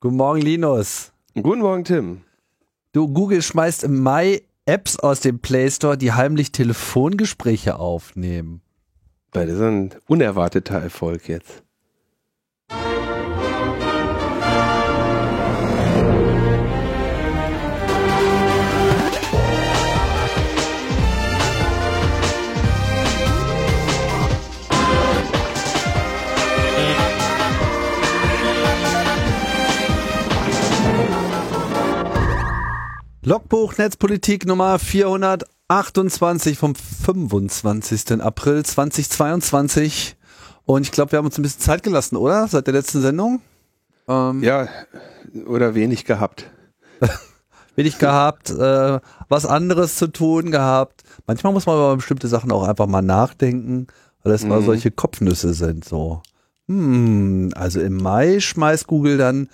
Guten Morgen, Linus. Guten Morgen, Tim. Du, Google schmeißt im Mai Apps aus dem Play Store, die heimlich Telefongespräche aufnehmen. Das ist ein unerwarteter Erfolg jetzt. Logbuch Netzpolitik Nummer 428 vom 25. April 2022. Und ich glaube, wir haben uns ein bisschen Zeit gelassen, oder? Seit der letzten Sendung? Ähm, ja, oder wenig gehabt. wenig gehabt, äh, was anderes zu tun gehabt. Manchmal muss man über bestimmte Sachen auch einfach mal nachdenken, weil das mhm. mal solche Kopfnüsse sind. So, hm, also im Mai schmeißt Google dann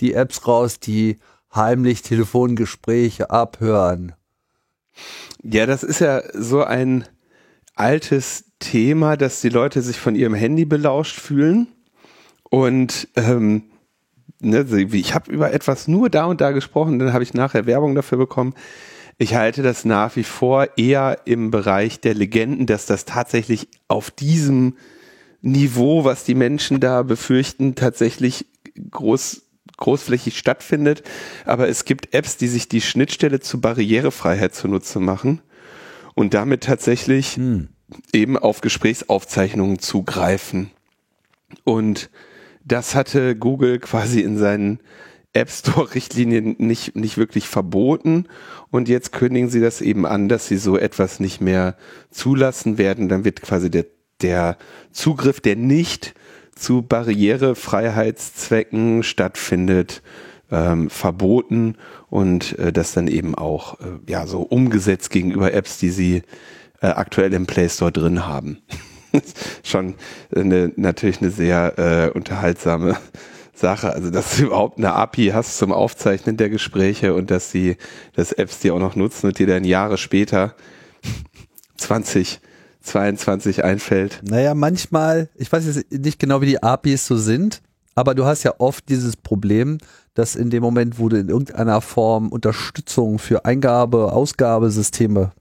die Apps raus, die heimlich Telefongespräche abhören. Ja, das ist ja so ein altes Thema, dass die Leute sich von ihrem Handy belauscht fühlen. Und ähm, ne, ich habe über etwas nur da und da gesprochen, dann habe ich nachher Werbung dafür bekommen. Ich halte das nach wie vor eher im Bereich der Legenden, dass das tatsächlich auf diesem Niveau, was die Menschen da befürchten, tatsächlich groß großflächig stattfindet. Aber es gibt Apps, die sich die Schnittstelle zur Barrierefreiheit zunutze machen und damit tatsächlich hm. eben auf Gesprächsaufzeichnungen zugreifen. Und das hatte Google quasi in seinen App Store Richtlinien nicht, nicht wirklich verboten. Und jetzt kündigen sie das eben an, dass sie so etwas nicht mehr zulassen werden. Dann wird quasi der, der Zugriff, der nicht zu Barrierefreiheitszwecken stattfindet, ähm, verboten und äh, das dann eben auch äh, ja so umgesetzt gegenüber Apps, die sie äh, aktuell im Play Store drin haben. Schon eine, natürlich eine sehr äh, unterhaltsame Sache. Also, dass du überhaupt eine API hast zum Aufzeichnen der Gespräche und dass sie, dass Apps die auch noch nutzen und dir dann Jahre später 20 22 einfällt. Naja, manchmal, ich weiß jetzt nicht genau, wie die APIs so sind, aber du hast ja oft dieses Problem, dass in dem Moment, wo du in irgendeiner Form Unterstützung für Eingabe, Ausgabesysteme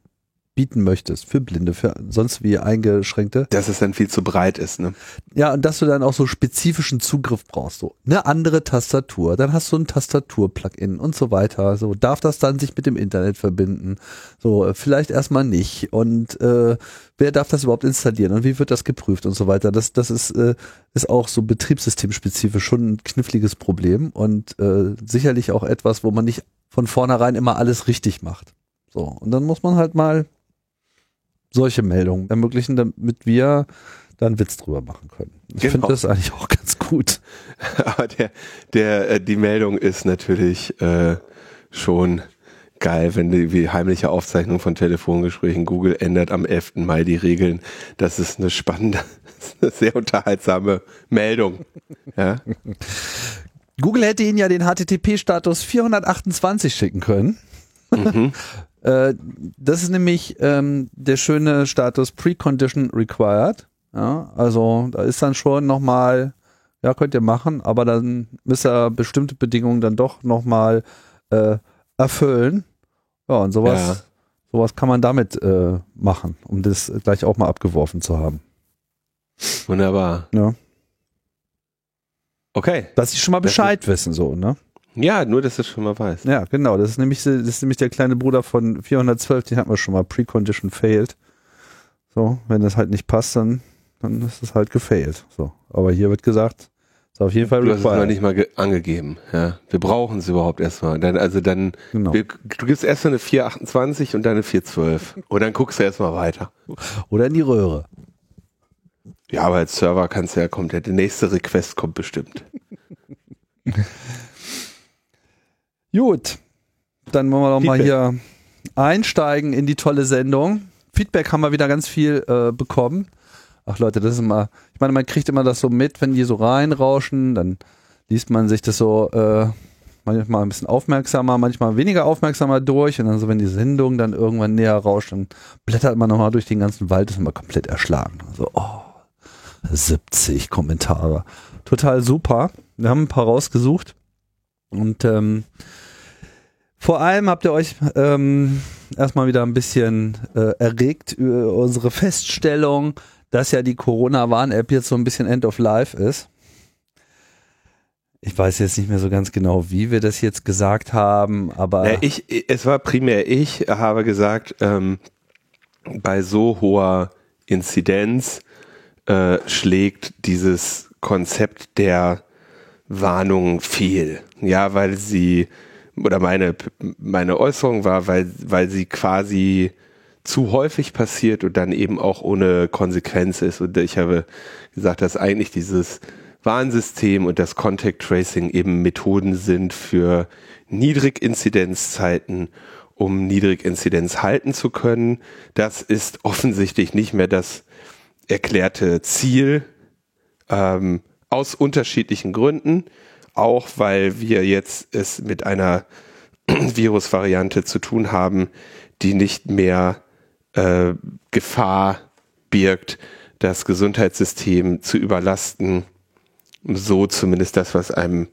bieten möchtest für Blinde, für sonst wie Eingeschränkte. Dass es dann viel zu breit ist, ne? Ja, und dass du dann auch so spezifischen Zugriff brauchst, so eine andere Tastatur, dann hast du ein Tastatur-Plugin und so weiter. So darf das dann sich mit dem Internet verbinden? So vielleicht erstmal nicht. Und äh, wer darf das überhaupt installieren und wie wird das geprüft und so weiter? Das, das ist äh, ist auch so betriebssystemspezifisch schon ein kniffliges Problem und äh, sicherlich auch etwas, wo man nicht von vornherein immer alles richtig macht. So und dann muss man halt mal solche Meldungen ermöglichen, damit wir da einen Witz drüber machen können. Ich genau. finde das eigentlich auch ganz gut. Aber der, der, äh, die Meldung ist natürlich äh, schon geil, wenn die wie heimliche Aufzeichnung von Telefongesprächen Google ändert am 11. Mai die Regeln. Das ist eine spannende, eine sehr unterhaltsame Meldung. Ja. Google hätte Ihnen ja den HTTP-Status 428 schicken können. Mhm. Äh, das ist nämlich ähm, der schöne Status Precondition Required. Ja, also da ist dann schon nochmal, ja, könnt ihr machen, aber dann müsst ihr bestimmte Bedingungen dann doch nochmal äh, erfüllen. Ja, und sowas, ja. sowas kann man damit äh, machen, um das gleich auch mal abgeworfen zu haben. Wunderbar. Ja. Okay. Dass sie schon mal Bescheid wissen, so, ne? Ja, nur, dass du schon mal weißt. Ja, genau. Das ist nämlich, das ist nämlich der kleine Bruder von 412, den hatten wir schon mal. Precondition failed. So, wenn das halt nicht passt, dann, dann ist es halt gefailed. So. Aber hier wird gesagt, ist auf jeden Fall Du hast es noch nicht mal angegeben. Ja. Wir brauchen es überhaupt erstmal. Dann, also dann, genau. wir, du gibst erst eine 428 und dann eine 412. Und dann guckst du erstmal weiter. Oder in die Röhre. Ja, aber als Server kannst du ja komplett, der nächste Request kommt bestimmt. Gut, dann wollen wir doch Feedback. mal hier einsteigen in die tolle Sendung. Feedback haben wir wieder ganz viel äh, bekommen. Ach Leute, das ist immer, ich meine, man kriegt immer das so mit, wenn die so reinrauschen, dann liest man sich das so äh, manchmal ein bisschen aufmerksamer, manchmal weniger aufmerksamer durch und dann so, wenn die Sendung dann irgendwann näher rauscht, dann blättert man nochmal durch den ganzen Wald, ist immer komplett erschlagen. Also, oh, 70 Kommentare. Total super. Wir haben ein paar rausgesucht Und ähm, vor allem habt ihr euch ähm, erstmal wieder ein bisschen äh, erregt über unsere Feststellung, dass ja die Corona-Warn-App jetzt so ein bisschen End of Life ist. Ich weiß jetzt nicht mehr so ganz genau, wie wir das jetzt gesagt haben, aber. Ja, ich, es war primär ich, habe gesagt, ähm, bei so hoher Inzidenz äh, schlägt dieses Konzept der Warnung fehl. Ja, weil sie oder meine, meine Äußerung war, weil, weil sie quasi zu häufig passiert und dann eben auch ohne Konsequenz ist. Und ich habe gesagt, dass eigentlich dieses Warnsystem und das Contact Tracing eben Methoden sind für Niedriginzidenzzeiten, um Niedriginzidenz halten zu können. Das ist offensichtlich nicht mehr das erklärte Ziel ähm, aus unterschiedlichen Gründen auch weil wir jetzt es mit einer Virusvariante zu tun haben, die nicht mehr äh, Gefahr birgt, das Gesundheitssystem zu überlasten. So zumindest das, was einem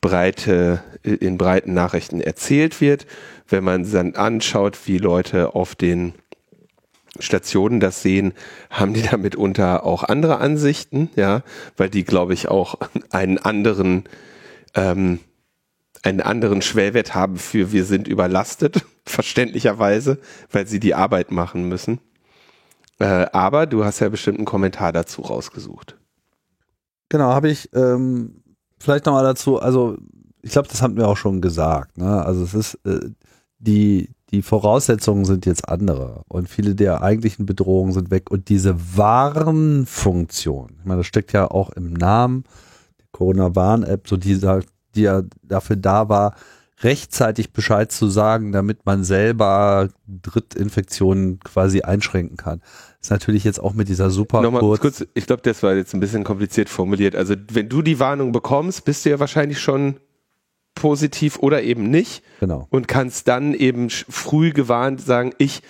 breite, in breiten Nachrichten erzählt wird. Wenn man dann anschaut, wie Leute auf den Stationen das sehen, haben die da mitunter auch andere Ansichten, ja, weil die, glaube ich, auch einen anderen ähm, einen anderen Schwellwert haben für wir sind überlastet, verständlicherweise, weil sie die Arbeit machen müssen. Äh, aber du hast ja bestimmt einen Kommentar dazu rausgesucht. Genau, habe ich ähm, vielleicht nochmal dazu, also ich glaube, das haben wir auch schon gesagt. Ne? Also es ist, äh, die, die Voraussetzungen sind jetzt andere und viele der eigentlichen Bedrohungen sind weg und diese Warnfunktion, ich meine, das steckt ja auch im Namen, Corona-Warn-App, so dieser, die ja dafür da war, rechtzeitig Bescheid zu sagen, damit man selber Drittinfektionen quasi einschränken kann. Ist natürlich jetzt auch mit dieser super Nochmal kurz, kurz ich glaube, das war jetzt ein bisschen kompliziert formuliert. Also wenn du die Warnung bekommst, bist du ja wahrscheinlich schon positiv oder eben nicht. Genau. Und kannst dann eben früh gewarnt sagen, ich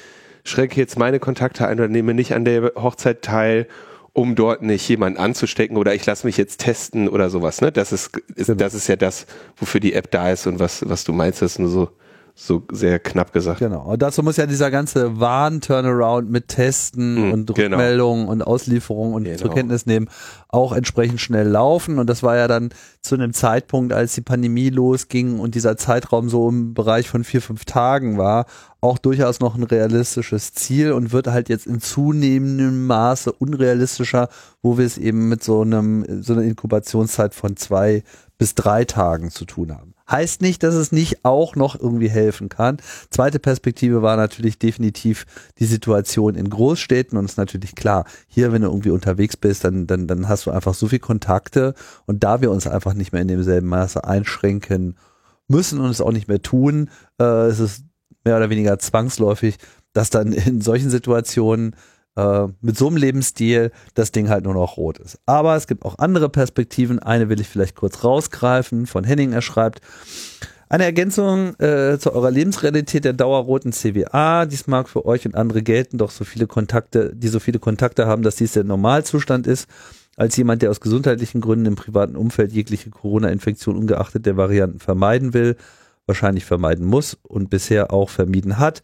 schränke jetzt meine Kontakte ein oder nehme nicht an der Hochzeit teil um dort nicht jemanden anzustecken oder ich lasse mich jetzt testen oder sowas. Ne? Das ist, ist genau. das ist ja das, wofür die App da ist und was, was du meinst, das ist nur so so sehr knapp gesagt. Genau. Und dazu muss ja dieser ganze Warn-Turnaround mit Testen mm, und genau. Rückmeldungen und Auslieferungen und genau. zur Kenntnis nehmen auch entsprechend schnell laufen. Und das war ja dann zu einem Zeitpunkt, als die Pandemie losging und dieser Zeitraum so im Bereich von vier, fünf Tagen war, auch durchaus noch ein realistisches Ziel und wird halt jetzt in zunehmendem Maße unrealistischer, wo wir es eben mit so einem, so einer Inkubationszeit von zwei bis drei Tagen zu tun haben. Heißt nicht, dass es nicht auch noch irgendwie helfen kann. Zweite Perspektive war natürlich definitiv die Situation in Großstädten und es ist natürlich klar, hier, wenn du irgendwie unterwegs bist, dann, dann, dann hast du einfach so viel Kontakte und da wir uns einfach nicht mehr in demselben Maße einschränken müssen und es auch nicht mehr tun, äh, es ist mehr oder weniger zwangsläufig, dass dann in solchen Situationen äh, mit so einem Lebensstil das Ding halt nur noch rot ist. Aber es gibt auch andere Perspektiven. Eine will ich vielleicht kurz rausgreifen. Von Henning er schreibt, eine Ergänzung äh, zu eurer Lebensrealität der dauerroten CWA. Dies mag für euch und andere gelten, doch so viele Kontakte, die so viele Kontakte haben, dass dies der Normalzustand ist. Als jemand, der aus gesundheitlichen Gründen im privaten Umfeld jegliche Corona-Infektion ungeachtet der Varianten vermeiden will, wahrscheinlich vermeiden muss und bisher auch vermieden hat,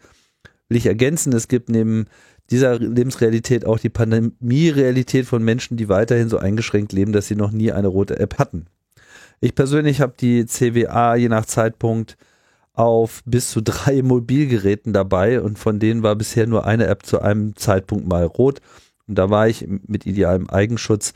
will ich ergänzen, es gibt neben dieser Lebensrealität auch die Pandemie-Realität von Menschen, die weiterhin so eingeschränkt leben, dass sie noch nie eine rote App hatten. Ich persönlich habe die CWA je nach Zeitpunkt auf bis zu drei Mobilgeräten dabei und von denen war bisher nur eine App zu einem Zeitpunkt mal rot. Und da war ich mit idealem Eigenschutz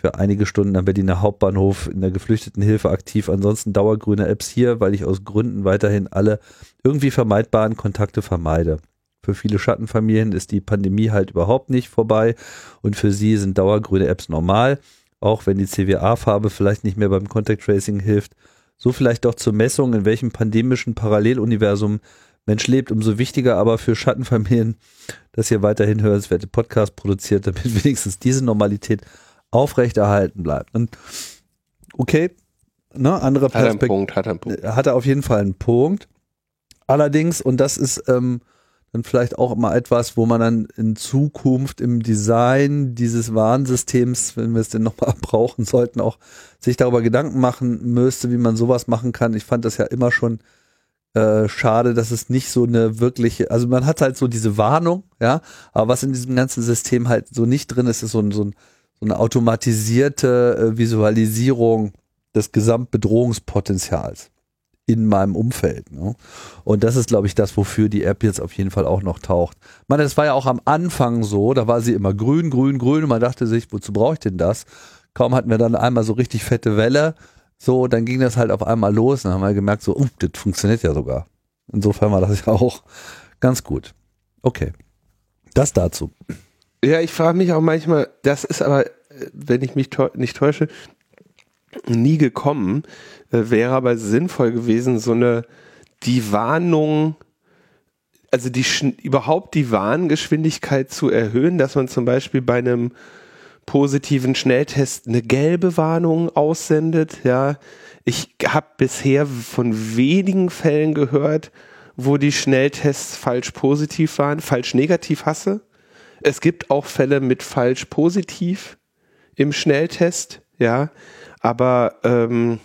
für einige Stunden am Berliner Hauptbahnhof in der Geflüchtetenhilfe aktiv. Ansonsten dauergrüne Apps hier, weil ich aus Gründen weiterhin alle irgendwie vermeidbaren Kontakte vermeide. Für viele Schattenfamilien ist die Pandemie halt überhaupt nicht vorbei und für sie sind dauergrüne Apps normal, auch wenn die CWA-Farbe vielleicht nicht mehr beim Contact Tracing hilft. So vielleicht doch zur Messung, in welchem pandemischen Paralleluniversum Mensch lebt, umso wichtiger aber für Schattenfamilien, dass ihr weiterhin hörenswerte Podcasts produziert, damit wenigstens diese Normalität aufrechterhalten bleibt. Und okay, ne, andere Perspektive. Hat, hat, hat, hat er auf jeden Fall einen Punkt. Allerdings, und das ist ähm, dann vielleicht auch mal etwas, wo man dann in Zukunft im Design dieses Warnsystems, wenn wir es denn nochmal brauchen sollten, auch sich darüber Gedanken machen müsste, wie man sowas machen kann. Ich fand das ja immer schon äh, schade, dass es nicht so eine wirkliche, also man hat halt so diese Warnung, ja, aber was in diesem ganzen System halt so nicht drin ist, ist so, ein, so, ein, so eine automatisierte äh, Visualisierung des Gesamtbedrohungspotenzials in meinem Umfeld. Ne? Und das ist, glaube ich, das, wofür die App jetzt auf jeden Fall auch noch taucht. Man, das war ja auch am Anfang so, da war sie immer grün, grün, grün und man dachte sich, wozu brauche ich denn das? Kaum hatten wir dann einmal so richtig fette Welle, so, dann ging das halt auf einmal los und dann haben wir gemerkt, so, uh, das funktioniert ja sogar. Insofern war das ja auch ganz gut. Okay. Das dazu. Ja, ich frage mich auch manchmal, das ist aber, äh, wenn ich mich nicht täusche, nie gekommen, äh, wäre aber sinnvoll gewesen, so eine, die Warnung, also die, überhaupt die Warngeschwindigkeit zu erhöhen, dass man zum Beispiel bei einem positiven Schnelltest eine gelbe Warnung aussendet, ja. Ich habe bisher von wenigen Fällen gehört, wo die Schnelltests falsch positiv waren, falsch negativ hasse. Es gibt auch Fälle mit falsch positiv im Schnelltest, ja. Aber ähm,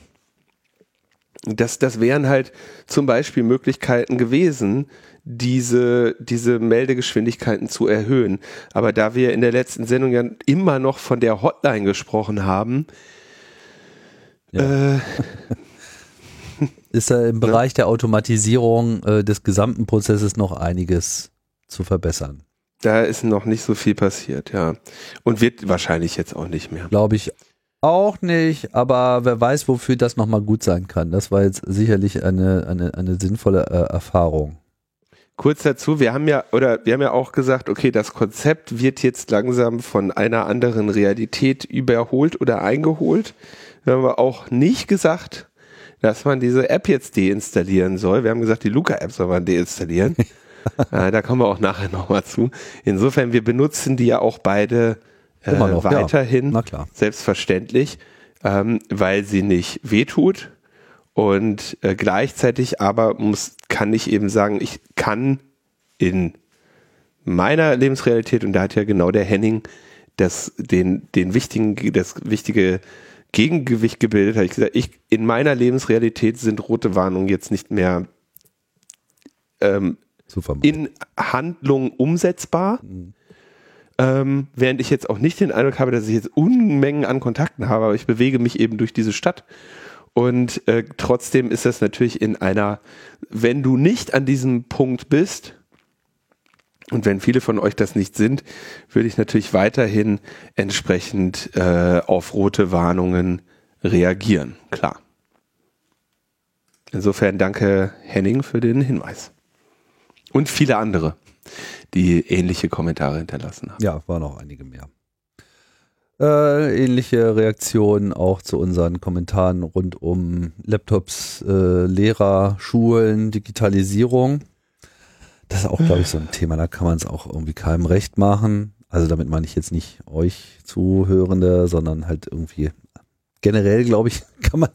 das, das wären halt zum Beispiel Möglichkeiten gewesen, diese, diese Meldegeschwindigkeiten zu erhöhen. Aber da wir in der letzten Sendung ja immer noch von der Hotline gesprochen haben, ja. äh, ist da im Bereich der Automatisierung äh, des gesamten Prozesses noch einiges zu verbessern. Da ist noch nicht so viel passiert, ja. Und wird wahrscheinlich jetzt auch nicht mehr. Glaube ich auch nicht, aber wer weiß, wofür das nochmal gut sein kann. Das war jetzt sicherlich eine, eine, eine sinnvolle äh, Erfahrung. Kurz dazu, wir haben ja, oder wir haben ja auch gesagt, okay, das Konzept wird jetzt langsam von einer anderen Realität überholt oder eingeholt. Wir haben aber auch nicht gesagt, dass man diese App jetzt deinstallieren soll. Wir haben gesagt, die Luca-App soll man deinstallieren. äh, da kommen wir auch nachher nochmal zu. Insofern, wir benutzen die ja auch beide äh, noch, weiterhin, ja. selbstverständlich, ähm, weil sie nicht wehtut. Und äh, gleichzeitig aber muss, kann ich eben sagen, ich kann in meiner Lebensrealität, und da hat ja genau der Henning das, den, den wichtigen, das wichtige Gegengewicht gebildet, habe ich gesagt, ich, in meiner Lebensrealität sind rote Warnungen jetzt nicht mehr ähm, in Handlung umsetzbar. Ähm, während ich jetzt auch nicht den Eindruck habe, dass ich jetzt Unmengen an Kontakten habe, aber ich bewege mich eben durch diese Stadt. Und äh, trotzdem ist das natürlich in einer, wenn du nicht an diesem Punkt bist, und wenn viele von euch das nicht sind, würde ich natürlich weiterhin entsprechend äh, auf rote Warnungen reagieren. Klar. Insofern danke Henning für den Hinweis. Und viele andere die ähnliche Kommentare hinterlassen haben. Ja, waren noch einige mehr. Äh, ähnliche Reaktionen auch zu unseren Kommentaren rund um Laptops, äh, Lehrer, Schulen, Digitalisierung. Das ist auch, glaube ich, so ein Thema, da kann man es auch irgendwie keinem recht machen. Also damit meine ich jetzt nicht euch Zuhörende, sondern halt irgendwie generell, glaube ich, kann man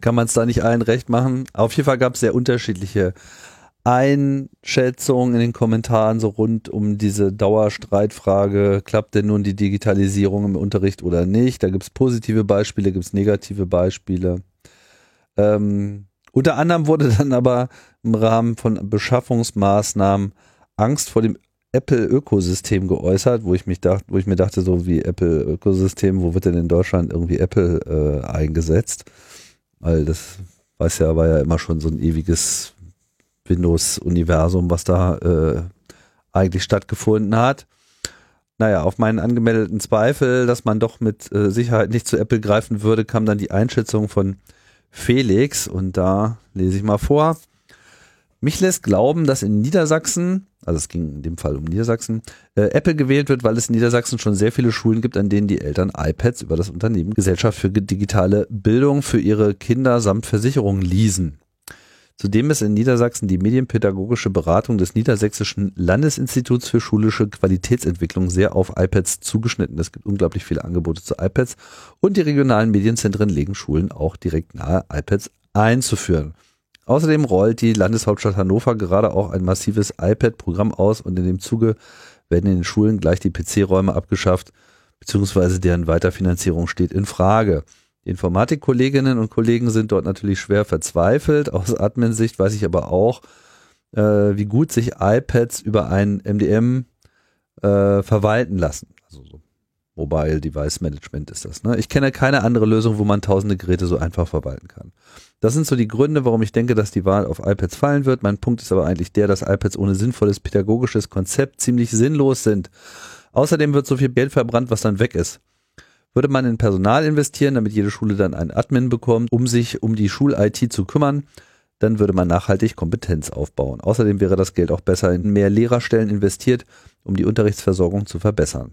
kann man es da nicht allen recht machen. Auf jeden Fall gab es sehr unterschiedliche Einschätzung in den Kommentaren so rund um diese Dauerstreitfrage, klappt denn nun die Digitalisierung im Unterricht oder nicht? Da gibt es positive Beispiele, gibt es negative Beispiele. Ähm, unter anderem wurde dann aber im Rahmen von Beschaffungsmaßnahmen Angst vor dem Apple-Ökosystem geäußert, wo ich mich dachte, wo ich mir dachte, so wie Apple-Ökosystem, wo wird denn in Deutschland irgendwie Apple äh, eingesetzt? Weil das weiß ja, war ja immer schon so ein ewiges Windows-Universum, was da äh, eigentlich stattgefunden hat. Naja, auf meinen angemeldeten Zweifel, dass man doch mit äh, Sicherheit nicht zu Apple greifen würde, kam dann die Einschätzung von Felix und da lese ich mal vor. Mich lässt glauben, dass in Niedersachsen, also es ging in dem Fall um Niedersachsen, äh, Apple gewählt wird, weil es in Niedersachsen schon sehr viele Schulen gibt, an denen die Eltern iPads über das Unternehmen Gesellschaft für digitale Bildung für ihre Kinder samt Versicherung leasen. Zudem ist in Niedersachsen die medienpädagogische Beratung des Niedersächsischen Landesinstituts für schulische Qualitätsentwicklung sehr auf iPads zugeschnitten. Es gibt unglaublich viele Angebote zu iPads und die regionalen Medienzentren legen Schulen auch direkt nahe, iPads einzuführen. Außerdem rollt die Landeshauptstadt Hannover gerade auch ein massives iPad-Programm aus und in dem Zuge werden in den Schulen gleich die PC-Räume abgeschafft, beziehungsweise deren Weiterfinanzierung steht in Frage. Die Informatikkolleginnen und Kollegen sind dort natürlich schwer verzweifelt. Aus Admin-Sicht weiß ich aber auch, äh, wie gut sich iPads über ein MDM äh, verwalten lassen. Also so Mobile Device Management ist das. Ne? Ich kenne keine andere Lösung, wo man tausende Geräte so einfach verwalten kann. Das sind so die Gründe, warum ich denke, dass die Wahl auf iPads fallen wird. Mein Punkt ist aber eigentlich der, dass iPads ohne sinnvolles pädagogisches Konzept ziemlich sinnlos sind. Außerdem wird so viel Geld verbrannt, was dann weg ist. Würde man in Personal investieren, damit jede Schule dann einen Admin bekommt, um sich um die Schul-IT zu kümmern, dann würde man nachhaltig Kompetenz aufbauen. Außerdem wäre das Geld auch besser in mehr Lehrerstellen investiert, um die Unterrichtsversorgung zu verbessern.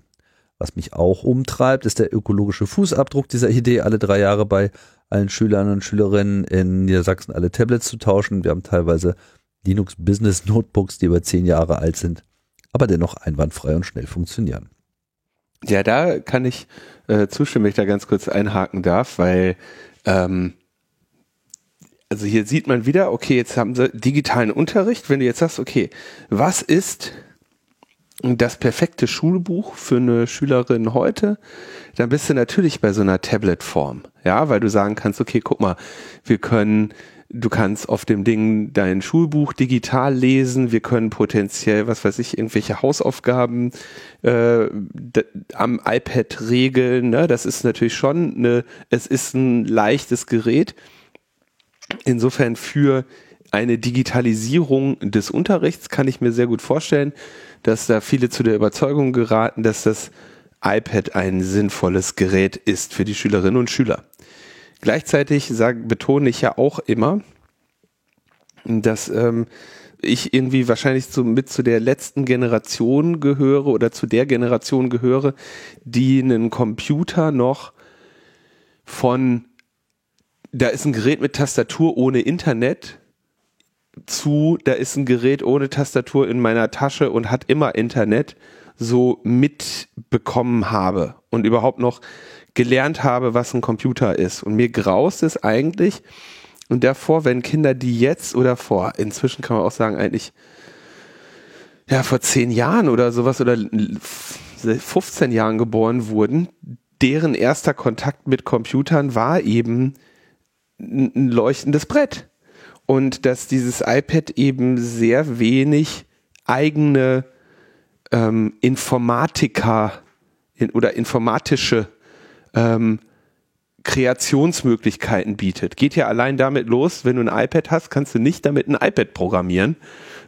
Was mich auch umtreibt, ist der ökologische Fußabdruck dieser Idee, alle drei Jahre bei allen Schülern und Schülerinnen in Niedersachsen alle Tablets zu tauschen. Wir haben teilweise Linux Business Notebooks, die über zehn Jahre alt sind, aber dennoch einwandfrei und schnell funktionieren. Ja, da kann ich äh, zustimmen, wenn ich da ganz kurz einhaken darf, weil ähm, also hier sieht man wieder, okay, jetzt haben sie digitalen Unterricht. Wenn du jetzt sagst, okay, was ist das perfekte Schulbuch für eine Schülerin heute, dann bist du natürlich bei so einer Tablet-Form. Ja, weil du sagen kannst, okay, guck mal, wir können, du kannst auf dem Ding dein Schulbuch digital lesen, wir können potenziell, was weiß ich, irgendwelche Hausaufgaben äh, am iPad regeln. Ne? Das ist natürlich schon eine, es ist ein leichtes Gerät. Insofern für eine Digitalisierung des Unterrichts kann ich mir sehr gut vorstellen, dass da viele zu der Überzeugung geraten, dass das iPad ein sinnvolles Gerät ist für die Schülerinnen und Schüler. Gleichzeitig sag, betone ich ja auch immer, dass ähm, ich irgendwie wahrscheinlich so mit zu der letzten Generation gehöre oder zu der Generation gehöre, die einen Computer noch von, da ist ein Gerät mit Tastatur ohne Internet zu, da ist ein Gerät ohne Tastatur in meiner Tasche und hat immer Internet, so mitbekommen habe und überhaupt noch gelernt habe, was ein Computer ist. Und mir graust es eigentlich, und davor, wenn Kinder, die jetzt oder vor, inzwischen kann man auch sagen, eigentlich, ja, vor zehn Jahren oder sowas oder 15 Jahren geboren wurden, deren erster Kontakt mit Computern war eben ein leuchtendes Brett und dass dieses iPad eben sehr wenig eigene ähm, Informatiker in, oder informatische ähm, Kreationsmöglichkeiten bietet. Geht ja allein damit los, wenn du ein iPad hast, kannst du nicht damit ein iPad programmieren.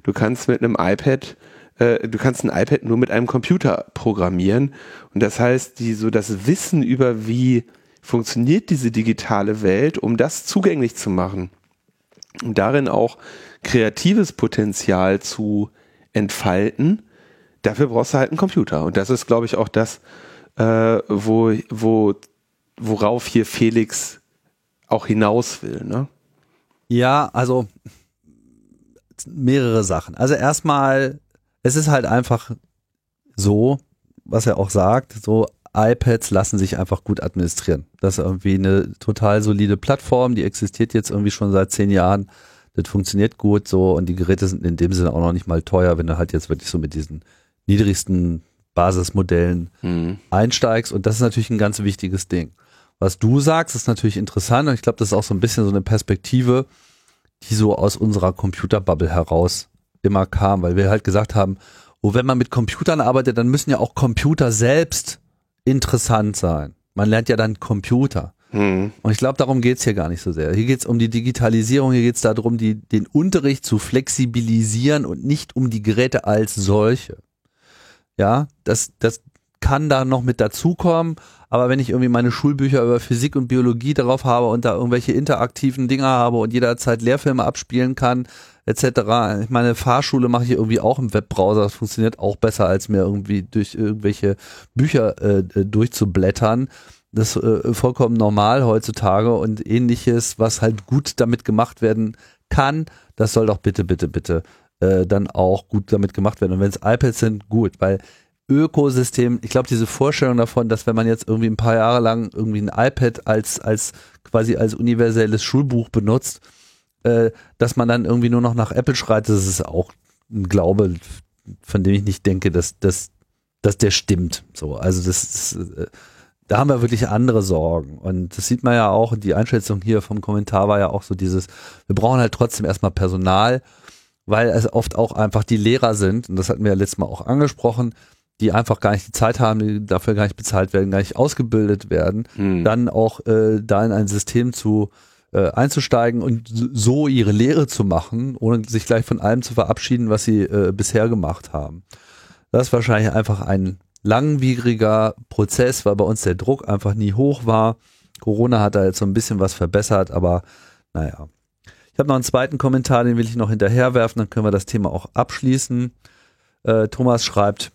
Du kannst mit einem iPad äh, du kannst ein iPad nur mit einem Computer programmieren. Und das heißt, die, so das Wissen über wie funktioniert diese digitale Welt, um das zugänglich zu machen, und darin auch kreatives Potenzial zu entfalten, dafür brauchst du halt einen Computer. Und das ist, glaube ich, auch das, äh, wo, wo, worauf hier Felix auch hinaus will. Ne? Ja, also mehrere Sachen. Also erstmal, es ist halt einfach so, was er auch sagt, so iPads lassen sich einfach gut administrieren. Das ist irgendwie eine total solide Plattform, die existiert jetzt irgendwie schon seit zehn Jahren. Das funktioniert gut so und die Geräte sind in dem Sinne auch noch nicht mal teuer, wenn du halt jetzt wirklich so mit diesen niedrigsten Basismodellen mhm. einsteigst. Und das ist natürlich ein ganz wichtiges Ding. Was du sagst, ist natürlich interessant und ich glaube, das ist auch so ein bisschen so eine Perspektive, die so aus unserer Computerbubble heraus immer kam, weil wir halt gesagt haben, oh, wenn man mit Computern arbeitet, dann müssen ja auch Computer selbst interessant sein. Man lernt ja dann Computer. Mhm. Und ich glaube, darum geht's hier gar nicht so sehr. Hier geht's um die Digitalisierung, hier geht's darum, die, den Unterricht zu flexibilisieren und nicht um die Geräte als solche. Ja, das, das kann da noch mit dazukommen, aber wenn ich irgendwie meine Schulbücher über Physik und Biologie darauf habe und da irgendwelche interaktiven Dinger habe und jederzeit Lehrfilme abspielen kann, etc. Ich meine, Fahrschule mache ich irgendwie auch im Webbrowser. Das funktioniert auch besser, als mir irgendwie durch irgendwelche Bücher äh, äh, durchzublättern. Das ist äh, vollkommen normal heutzutage und ähnliches, was halt gut damit gemacht werden kann, das soll doch bitte, bitte, bitte äh, dann auch gut damit gemacht werden. Und wenn es iPads sind, gut, weil Ökosystem, ich glaube, diese Vorstellung davon, dass wenn man jetzt irgendwie ein paar Jahre lang irgendwie ein iPad als, als quasi als universelles Schulbuch benutzt, Äh, dass man dann irgendwie nur noch nach Apple schreit, das ist auch ein Glaube, von dem ich nicht denke, dass, dass, dass der stimmt. So, also das ist, äh, da haben wir wirklich andere Sorgen. Und das sieht man ja auch, die Einschätzung hier vom Kommentar war ja auch so dieses, wir brauchen halt trotzdem erstmal Personal, weil es oft auch einfach die Lehrer sind, und das hatten wir ja letztes Mal auch angesprochen, die einfach gar nicht die Zeit haben, die dafür gar nicht bezahlt werden, gar nicht ausgebildet werden, hm. dann auch äh, da in ein System zu äh, einzusteigen und so ihre Lehre zu machen, ohne sich gleich von allem zu verabschieden, was sie äh, bisher gemacht haben. Das ist wahrscheinlich einfach ein langwieriger Prozess, weil bei uns der Druck einfach nie hoch war. Corona hat da jetzt so ein bisschen was verbessert, aber naja. Ich habe noch einen zweiten Kommentar, den will ich noch hinterherwerfen, dann können wir das Thema auch abschließen. Äh, Thomas schreibt,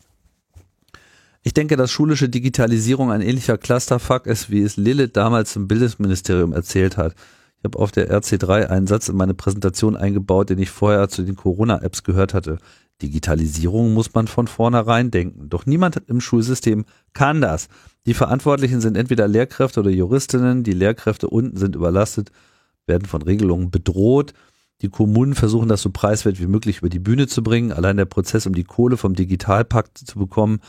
ich denke, dass schulische Digitalisierung ein ähnlicher Clusterfuck ist, wie es Lilith damals zum Bildungsministerium erzählt hat. Ich habe auf der RC3 einen Satz in meine Präsentation eingebaut, den ich vorher zu den Corona-Apps gehört hatte. Digitalisierung muss man von vornherein denken. Doch niemand im Schulsystem kann das. Die Verantwortlichen sind entweder Lehrkräfte oder Juristinnen. Die Lehrkräfte unten sind überlastet, werden von Regelungen bedroht. Die Kommunen versuchen das so preiswert wie möglich über die Bühne zu bringen. Allein der Prozess, um die Kohle vom Digitalpakt zu bekommen,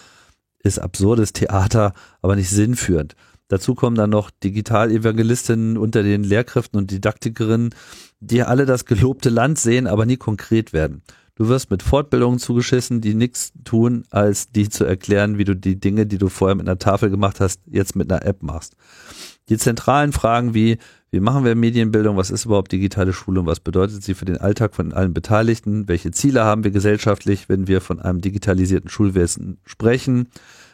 ist absurdes Theater, aber nicht sinnführend. Dazu kommen dann noch Digitalevangelistinnen unter den Lehrkräften und Didaktikerinnen, die alle das gelobte Land sehen, aber nie konkret werden. Du wirst mit Fortbildungen zugeschissen, die nichts tun, als die zu erklären, wie du die Dinge, die du vorher mit einer Tafel gemacht hast, jetzt mit einer App machst. Die zentralen Fragen wie, wie machen wir Medienbildung, was ist überhaupt digitale Schulung, was bedeutet sie für den Alltag von allen Beteiligten, welche Ziele haben wir gesellschaftlich, wenn wir von einem digitalisierten Schulwesen sprechen,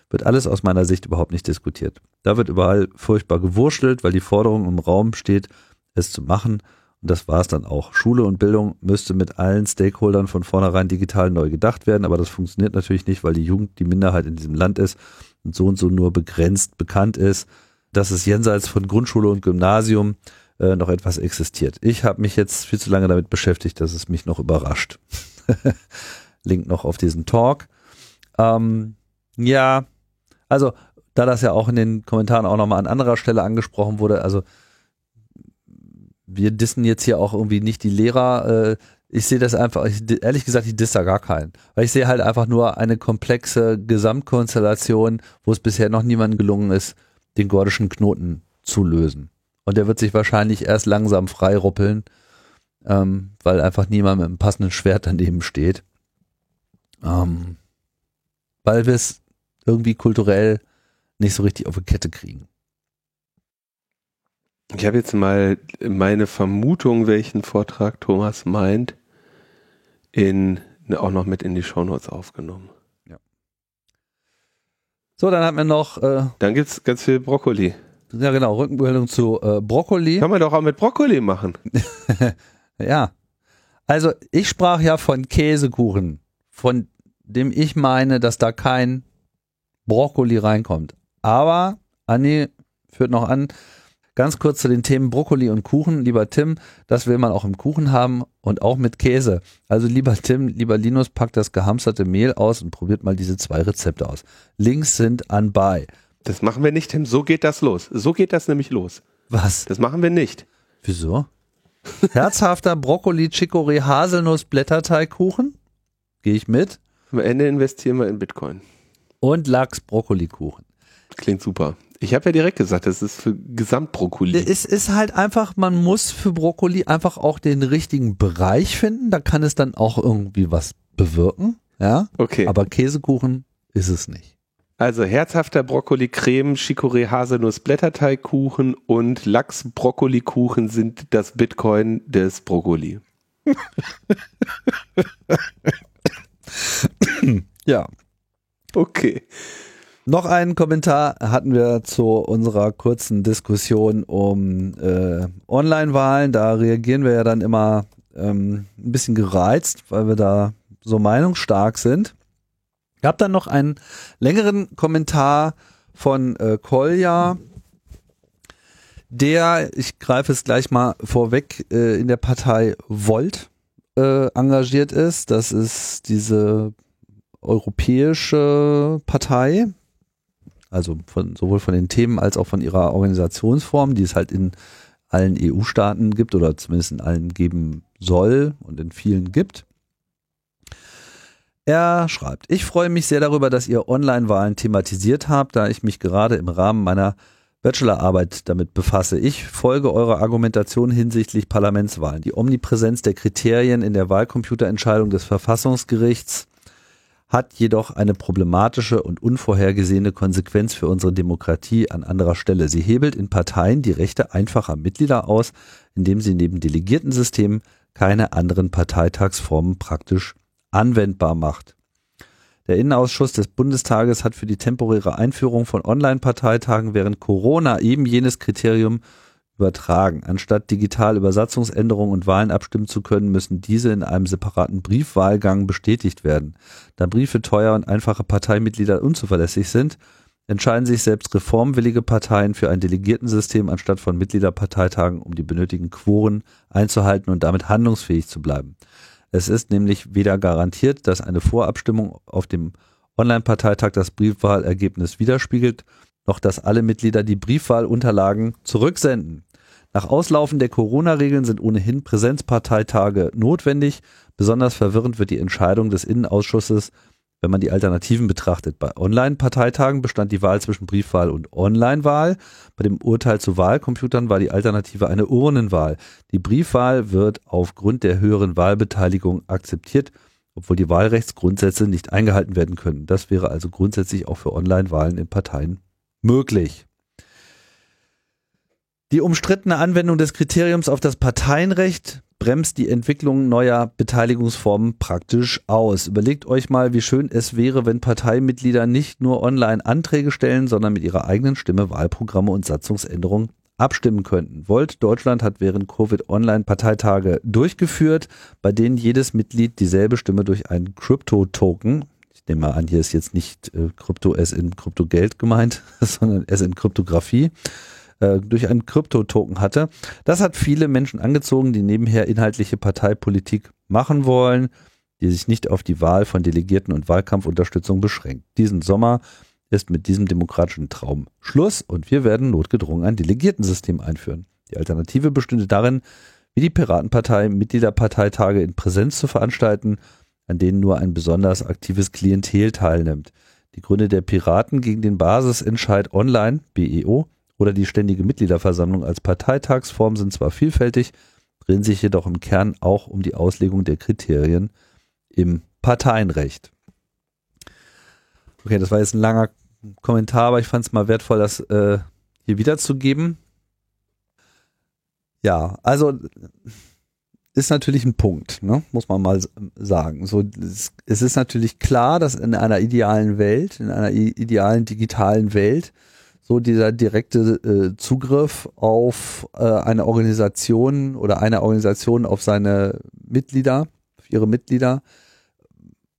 wird alles aus meiner Sicht überhaupt nicht diskutiert. Da wird überall furchtbar gewurschtelt, weil die Forderung im Raum steht, es zu machen. Und das war es dann auch. Schule und Bildung müsste mit allen Stakeholdern von vornherein digital neu gedacht werden, aber das funktioniert natürlich nicht, weil die Jugend die Minderheit in diesem Land ist und so und so nur begrenzt bekannt ist, dass es jenseits von Grundschule und Gymnasium äh, noch etwas existiert. Ich habe mich jetzt viel zu lange damit beschäftigt, dass es mich noch überrascht. Link noch auf diesen Talk. Ähm, ja, also da das ja auch in den Kommentaren auch nochmal an anderer Stelle angesprochen wurde, also wir dissen jetzt hier auch irgendwie nicht die Lehrer. Äh, ich sehe das einfach, ich, ehrlich gesagt, ich disse da gar keinen. Weil ich sehe halt einfach nur eine komplexe Gesamtkonstellation, wo es bisher noch niemandem gelungen ist, den gordischen Knoten zu lösen. Und der wird sich wahrscheinlich erst langsam frei ruppeln, ähm, weil einfach niemand mit einem passenden Schwert daneben steht. Ähm, weil wir es irgendwie kulturell nicht so richtig auf die Kette kriegen. Ich habe jetzt mal meine Vermutung, welchen Vortrag Thomas meint, in, auch noch mit in die Shownotes aufgenommen. So, dann hat man noch. Äh, dann gibt's ganz viel Brokkoli. Ja, genau, Rückenbildung zu äh, Brokkoli. Kann man doch auch mit Brokkoli machen. ja. Also, ich sprach ja von Käsekuchen, von dem ich meine, dass da kein Brokkoli reinkommt. Aber Anni führt noch an, Ganz kurz zu den Themen Brokkoli und Kuchen. Lieber Tim, das will man auch im Kuchen haben und auch mit Käse. Also lieber Tim, lieber Linus, packt das gehamsterte Mehl aus und probiert mal diese zwei Rezepte aus. Links sind anbei. Das machen wir nicht, Tim. So geht das los. So geht das nämlich los. Was? Das machen wir nicht. Wieso? Herzhafter Brokkoli, Chicorée, Haselnuss, Blätterteigkuchen. Gehe ich mit. Am Ende investieren wir in Bitcoin. Und Lachs, Brokkolikuchen. Klingt super. Ich habe ja direkt gesagt, das ist für Gesamtbrokkoli. Es ist halt einfach, man muss für Brokkoli einfach auch den richtigen Bereich finden. Da kann es dann auch irgendwie was bewirken. Ja. Okay. Aber Käsekuchen ist es nicht. Also herzhafter Brokkoli-Creme, Chicorée Haselnuss Blätterteigkuchen und Lachs-Brokkoli-Kuchen sind das Bitcoin des Brokkoli. ja. Okay. Noch einen Kommentar hatten wir zu unserer kurzen Diskussion um äh, Online-Wahlen. Da reagieren wir ja dann immer ähm, ein bisschen gereizt, weil wir da so meinungsstark sind. Ich habe dann noch einen längeren Kommentar von äh, Kolja, der, ich greife es gleich mal vorweg, äh, in der Partei Volt äh, engagiert ist. Das ist diese europäische Partei, also von, sowohl von den Themen als auch von ihrer Organisationsform, die ist halt in allen EU-Staaten gibt oder zumindest in allen geben soll und in vielen gibt. Er schreibt, ich freue mich sehr darüber, dass ihr Online-Wahlen thematisiert habt, da ich mich gerade im Rahmen meiner Bachelorarbeit damit befasse. Ich folge eurer Argumentation hinsichtlich Parlamentswahlen. Die Omnipräsenz der Kriterien in der Wahlcomputerentscheidung des Verfassungsgerichts hat jedoch eine problematische und unvorhergesehene Konsequenz für unsere Demokratie an anderer Stelle. Sie hebelt in Parteien die Rechte einfacher Mitglieder aus, indem sie neben Delegiertensystemen keine anderen Parteitagsformen praktisch anwendbar macht. Der Innenausschuss des Bundestages hat für die temporäre Einführung von Online-Parteitagen während Corona eben jenes Kriterium übertragen. Anstatt digital über Satzungsänderungen und Wahlen abstimmen zu können, müssen diese in einem separaten Briefwahlgang bestätigt werden. Da Briefe teuer und einfache Parteimitglieder unzuverlässig sind, entscheiden sich selbst reformwillige Parteien für ein Delegiertensystem anstatt von Mitgliederparteitagen, um die benötigten Quoren einzuhalten und damit handlungsfähig zu bleiben. Es ist nämlich weder garantiert, dass eine Vorabstimmung auf dem Online-Parteitag das Briefwahlergebnis widerspiegelt, noch dass alle Mitglieder die Briefwahlunterlagen zurücksenden. Nach Auslaufen der Corona-Regeln sind ohnehin Präsenzparteitage notwendig. Besonders verwirrend wird die Entscheidung des Innenausschusses, wenn man die Alternativen betrachtet. Bei Online-Parteitagen bestand die Wahl zwischen Briefwahl und Online-Wahl. Bei dem Urteil zu Wahlcomputern war die Alternative eine Urnenwahl. Die Briefwahl wird aufgrund der höheren Wahlbeteiligung akzeptiert, obwohl die Wahlrechtsgrundsätze nicht eingehalten werden können. Das wäre also grundsätzlich auch für Online-Wahlen in Parteien möglich. Die umstrittene Anwendung des Kriteriums auf das Parteienrecht bremst die Entwicklung neuer Beteiligungsformen praktisch aus. Überlegt euch mal, wie schön es wäre, wenn Parteimitglieder nicht nur online Anträge stellen, sondern mit ihrer eigenen Stimme Wahlprogramme und Satzungsänderungen abstimmen könnten. Volt Deutschland hat während Covid Online Parteitage durchgeführt, bei denen jedes Mitglied dieselbe Stimme durch einen Crypto-Token, ich nehme mal an, hier ist jetzt nicht äh, Krypto S in Kryptogeld gemeint, sondern S in Kryptographie, äh, durch einen Krypto-Token hatte. Das hat viele Menschen angezogen, die nebenher inhaltliche Parteipolitik machen wollen, die sich nicht auf die Wahl von Delegierten und Wahlkampfunterstützung beschränkt. Diesen Sommer ist mit diesem demokratischen Traum Schluss und wir werden notgedrungen ein Delegiertensystem einführen. Die Alternative bestünde darin, wie die Piratenpartei Mitgliederparteitage in Präsenz zu veranstalten, an denen nur ein besonders aktives Klientel teilnimmt. Die Gründe der Piraten gegen den Basisentscheid Online, BEO, oder die ständige Mitgliederversammlung als Parteitagsform sind zwar vielfältig, drehen sich jedoch im Kern auch um die Auslegung der Kriterien im Parteienrecht. Okay, das war jetzt ein langer Kommentar, aber ich fand es mal wertvoll, das äh, hier wiederzugeben. Ja, also ist natürlich ein Punkt, ne? muss man mal sagen. So, es ist natürlich klar, dass in einer idealen Welt, in einer idealen digitalen Welt, so dieser direkte äh, Zugriff auf äh, eine Organisation oder eine Organisation auf seine Mitglieder, auf ihre Mitglieder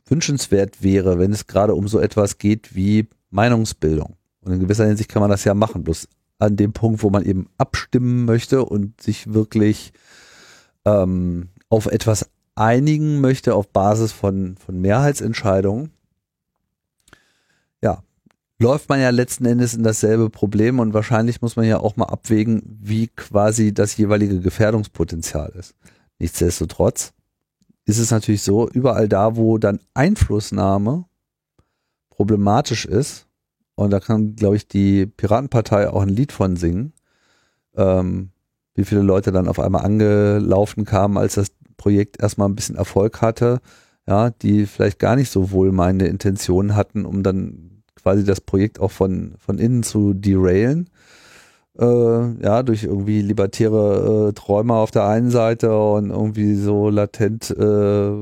wünschenswert wäre, wenn es gerade um so etwas geht wie Meinungsbildung. Und in gewisser Hinsicht kann man das ja machen, bloß an dem Punkt, wo man eben abstimmen möchte und sich wirklich ähm, auf etwas einigen möchte auf Basis von, von Mehrheitsentscheidungen, läuft man ja letzten Endes in dasselbe Problem und wahrscheinlich muss man ja auch mal abwägen, wie quasi das jeweilige Gefährdungspotenzial ist. Nichtsdestotrotz ist es natürlich so, überall da, wo dann Einflussnahme problematisch ist, und da kann, glaube ich, die Piratenpartei auch ein Lied von singen, ähm, wie viele Leute dann auf einmal angelaufen kamen, als das Projekt erstmal ein bisschen Erfolg hatte, ja, die vielleicht gar nicht so wohlmeinende Intentionen hatten, um dann quasi das Projekt auch von, von innen zu derailen. Äh, ja, durch irgendwie libertäre äh, Träume auf der einen Seite und irgendwie so latent äh,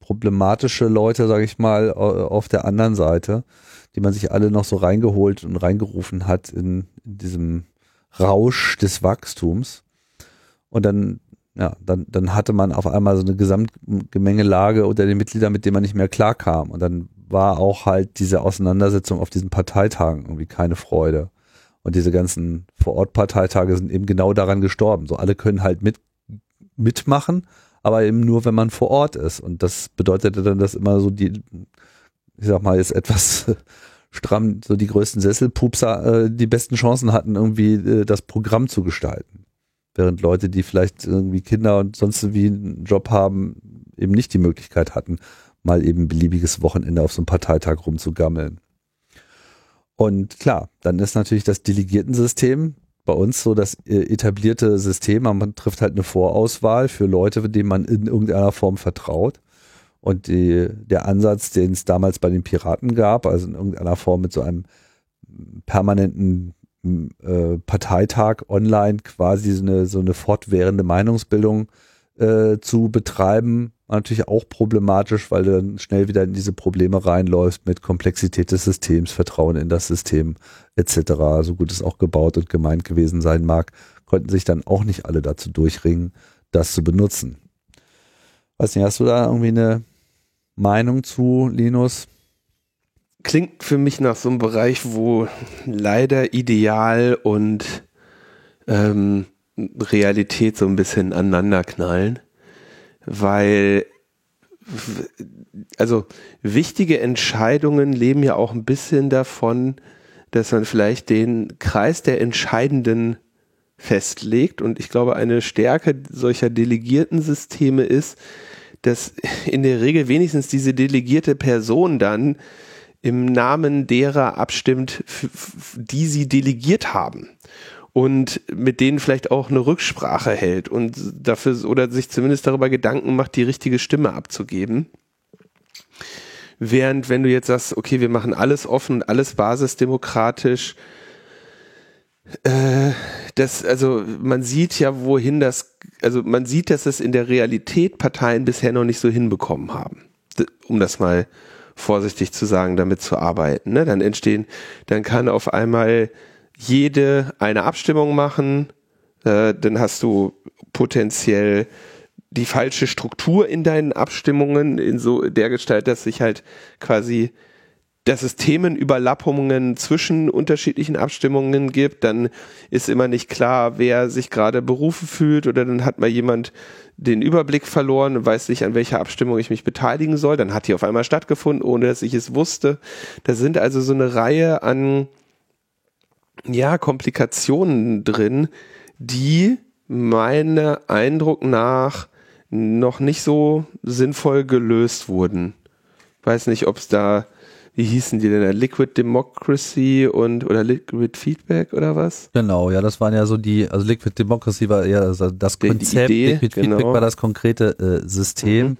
problematische Leute, sage ich mal, auf der anderen Seite, die man sich alle noch so reingeholt und reingerufen hat in, in diesem Rausch des Wachstums. Und dann, ja, dann, dann hatte man auf einmal so eine Gesamtgemengelage unter den Mitgliedern, mit denen man nicht mehr klarkam. Und dann war auch halt diese Auseinandersetzung auf diesen Parteitagen irgendwie keine Freude. Und diese ganzen Vorortparteitage sind eben genau daran gestorben. So alle können halt mit, mitmachen, aber eben nur, wenn man vor Ort ist. Und das bedeutete dann, dass immer so die, ich sag mal, jetzt etwas stramm, so die größten Sesselpupser äh, die besten Chancen hatten, irgendwie äh, das Programm zu gestalten. während Leute, die vielleicht irgendwie Kinder und sonst wie einen Job haben, eben nicht die Möglichkeit hatten, mal eben beliebiges Wochenende auf so einem Parteitag rumzugammeln. Und klar, dann ist natürlich das Delegiertensystem bei uns so das äh, etablierte System. Man trifft halt eine Vorauswahl für Leute, denen man in irgendeiner Form vertraut. Und die, der Ansatz, den es damals bei den Piraten gab, also in irgendeiner Form mit so einem permanenten äh, Parteitag online quasi so eine, so eine fortwährende Meinungsbildung äh, zu betreiben, war natürlich auch problematisch, weil du dann schnell wieder in diese Probleme reinläufst mit Komplexität des Systems, Vertrauen in das System etc. So gut es auch gebaut und gemeint gewesen sein mag, konnten sich dann auch nicht alle dazu durchringen, das zu benutzen. Weiß nicht, hast du da irgendwie eine Meinung zu, Linus? Klingt für mich nach so einem Bereich, wo leider Ideal und ähm, Realität so ein bisschen aneinander knallen, weil also wichtige Entscheidungen leben ja auch ein bisschen davon, dass man vielleicht den Kreis der Entscheidenden festlegt. Und ich glaube, eine Stärke solcher delegierten Systeme ist, dass in der Regel wenigstens diese delegierte Person dann im Namen derer abstimmt, die sie delegiert haben und mit denen vielleicht auch eine Rücksprache hält und dafür oder sich zumindest darüber Gedanken macht, die richtige Stimme abzugeben. Während wenn du jetzt sagst, okay, wir machen alles offen und alles basisdemokratisch, äh, das, also man sieht ja, wohin das, also man sieht, dass es in der Realität Parteien bisher noch nicht so hinbekommen haben, um das mal vorsichtig zu sagen, damit zu arbeiten. Ne? Dann entstehen, dann kann auf einmal jede eine Abstimmung machen, äh, dann hast du potenziell die falsche Struktur in deinen Abstimmungen in so der Gestalt, dass sich halt quasi dass es Themenüberlappungen zwischen unterschiedlichen Abstimmungen gibt, dann ist immer nicht klar, wer sich gerade berufen fühlt oder dann hat mal jemand den Überblick verloren und weiß nicht, an welcher Abstimmung ich mich beteiligen soll. Dann hat die auf einmal stattgefunden, ohne dass ich es wusste. Da sind also so eine Reihe an ja, Komplikationen drin, die meiner Eindruck nach noch nicht so sinnvoll gelöst wurden. Weiß nicht, ob es da wie hießen die denn? Liquid Democracy und oder Liquid Feedback oder was? Genau, ja, das waren ja so die, also Liquid Democracy war ja das Konzept, Idee, Liquid genau. Feedback war das konkrete äh, System. Mhm.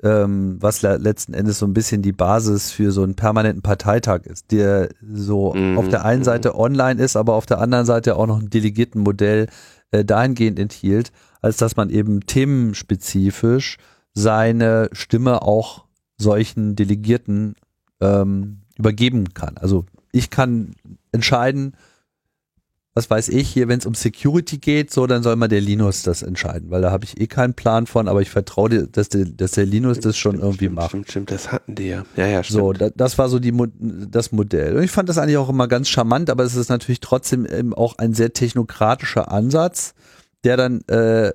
Ähm, was letzten Endes so ein bisschen die Basis für so einen permanenten Parteitag ist, der so mhm. auf der einen Seite online ist, aber auf der anderen Seite auch noch ein delegierten Modell äh, dahingehend enthielt, als dass man eben themenspezifisch seine Stimme auch solchen Delegierten ähm, übergeben kann. Also ich kann entscheiden, was weiß ich hier, wenn es um Security geht, so, dann soll mal der Linus das entscheiden, weil da habe ich eh keinen Plan von, aber ich vertraue dir, dass der, dass der Linus das schon stimmt, irgendwie stimmt, macht. Stimmt, stimmt, das hatten die ja. Ja, ja, stimmt. So, da, das war so die, das Modell. Und ich fand das eigentlich auch immer ganz charmant, aber es ist natürlich trotzdem eben auch ein sehr technokratischer Ansatz, der dann äh,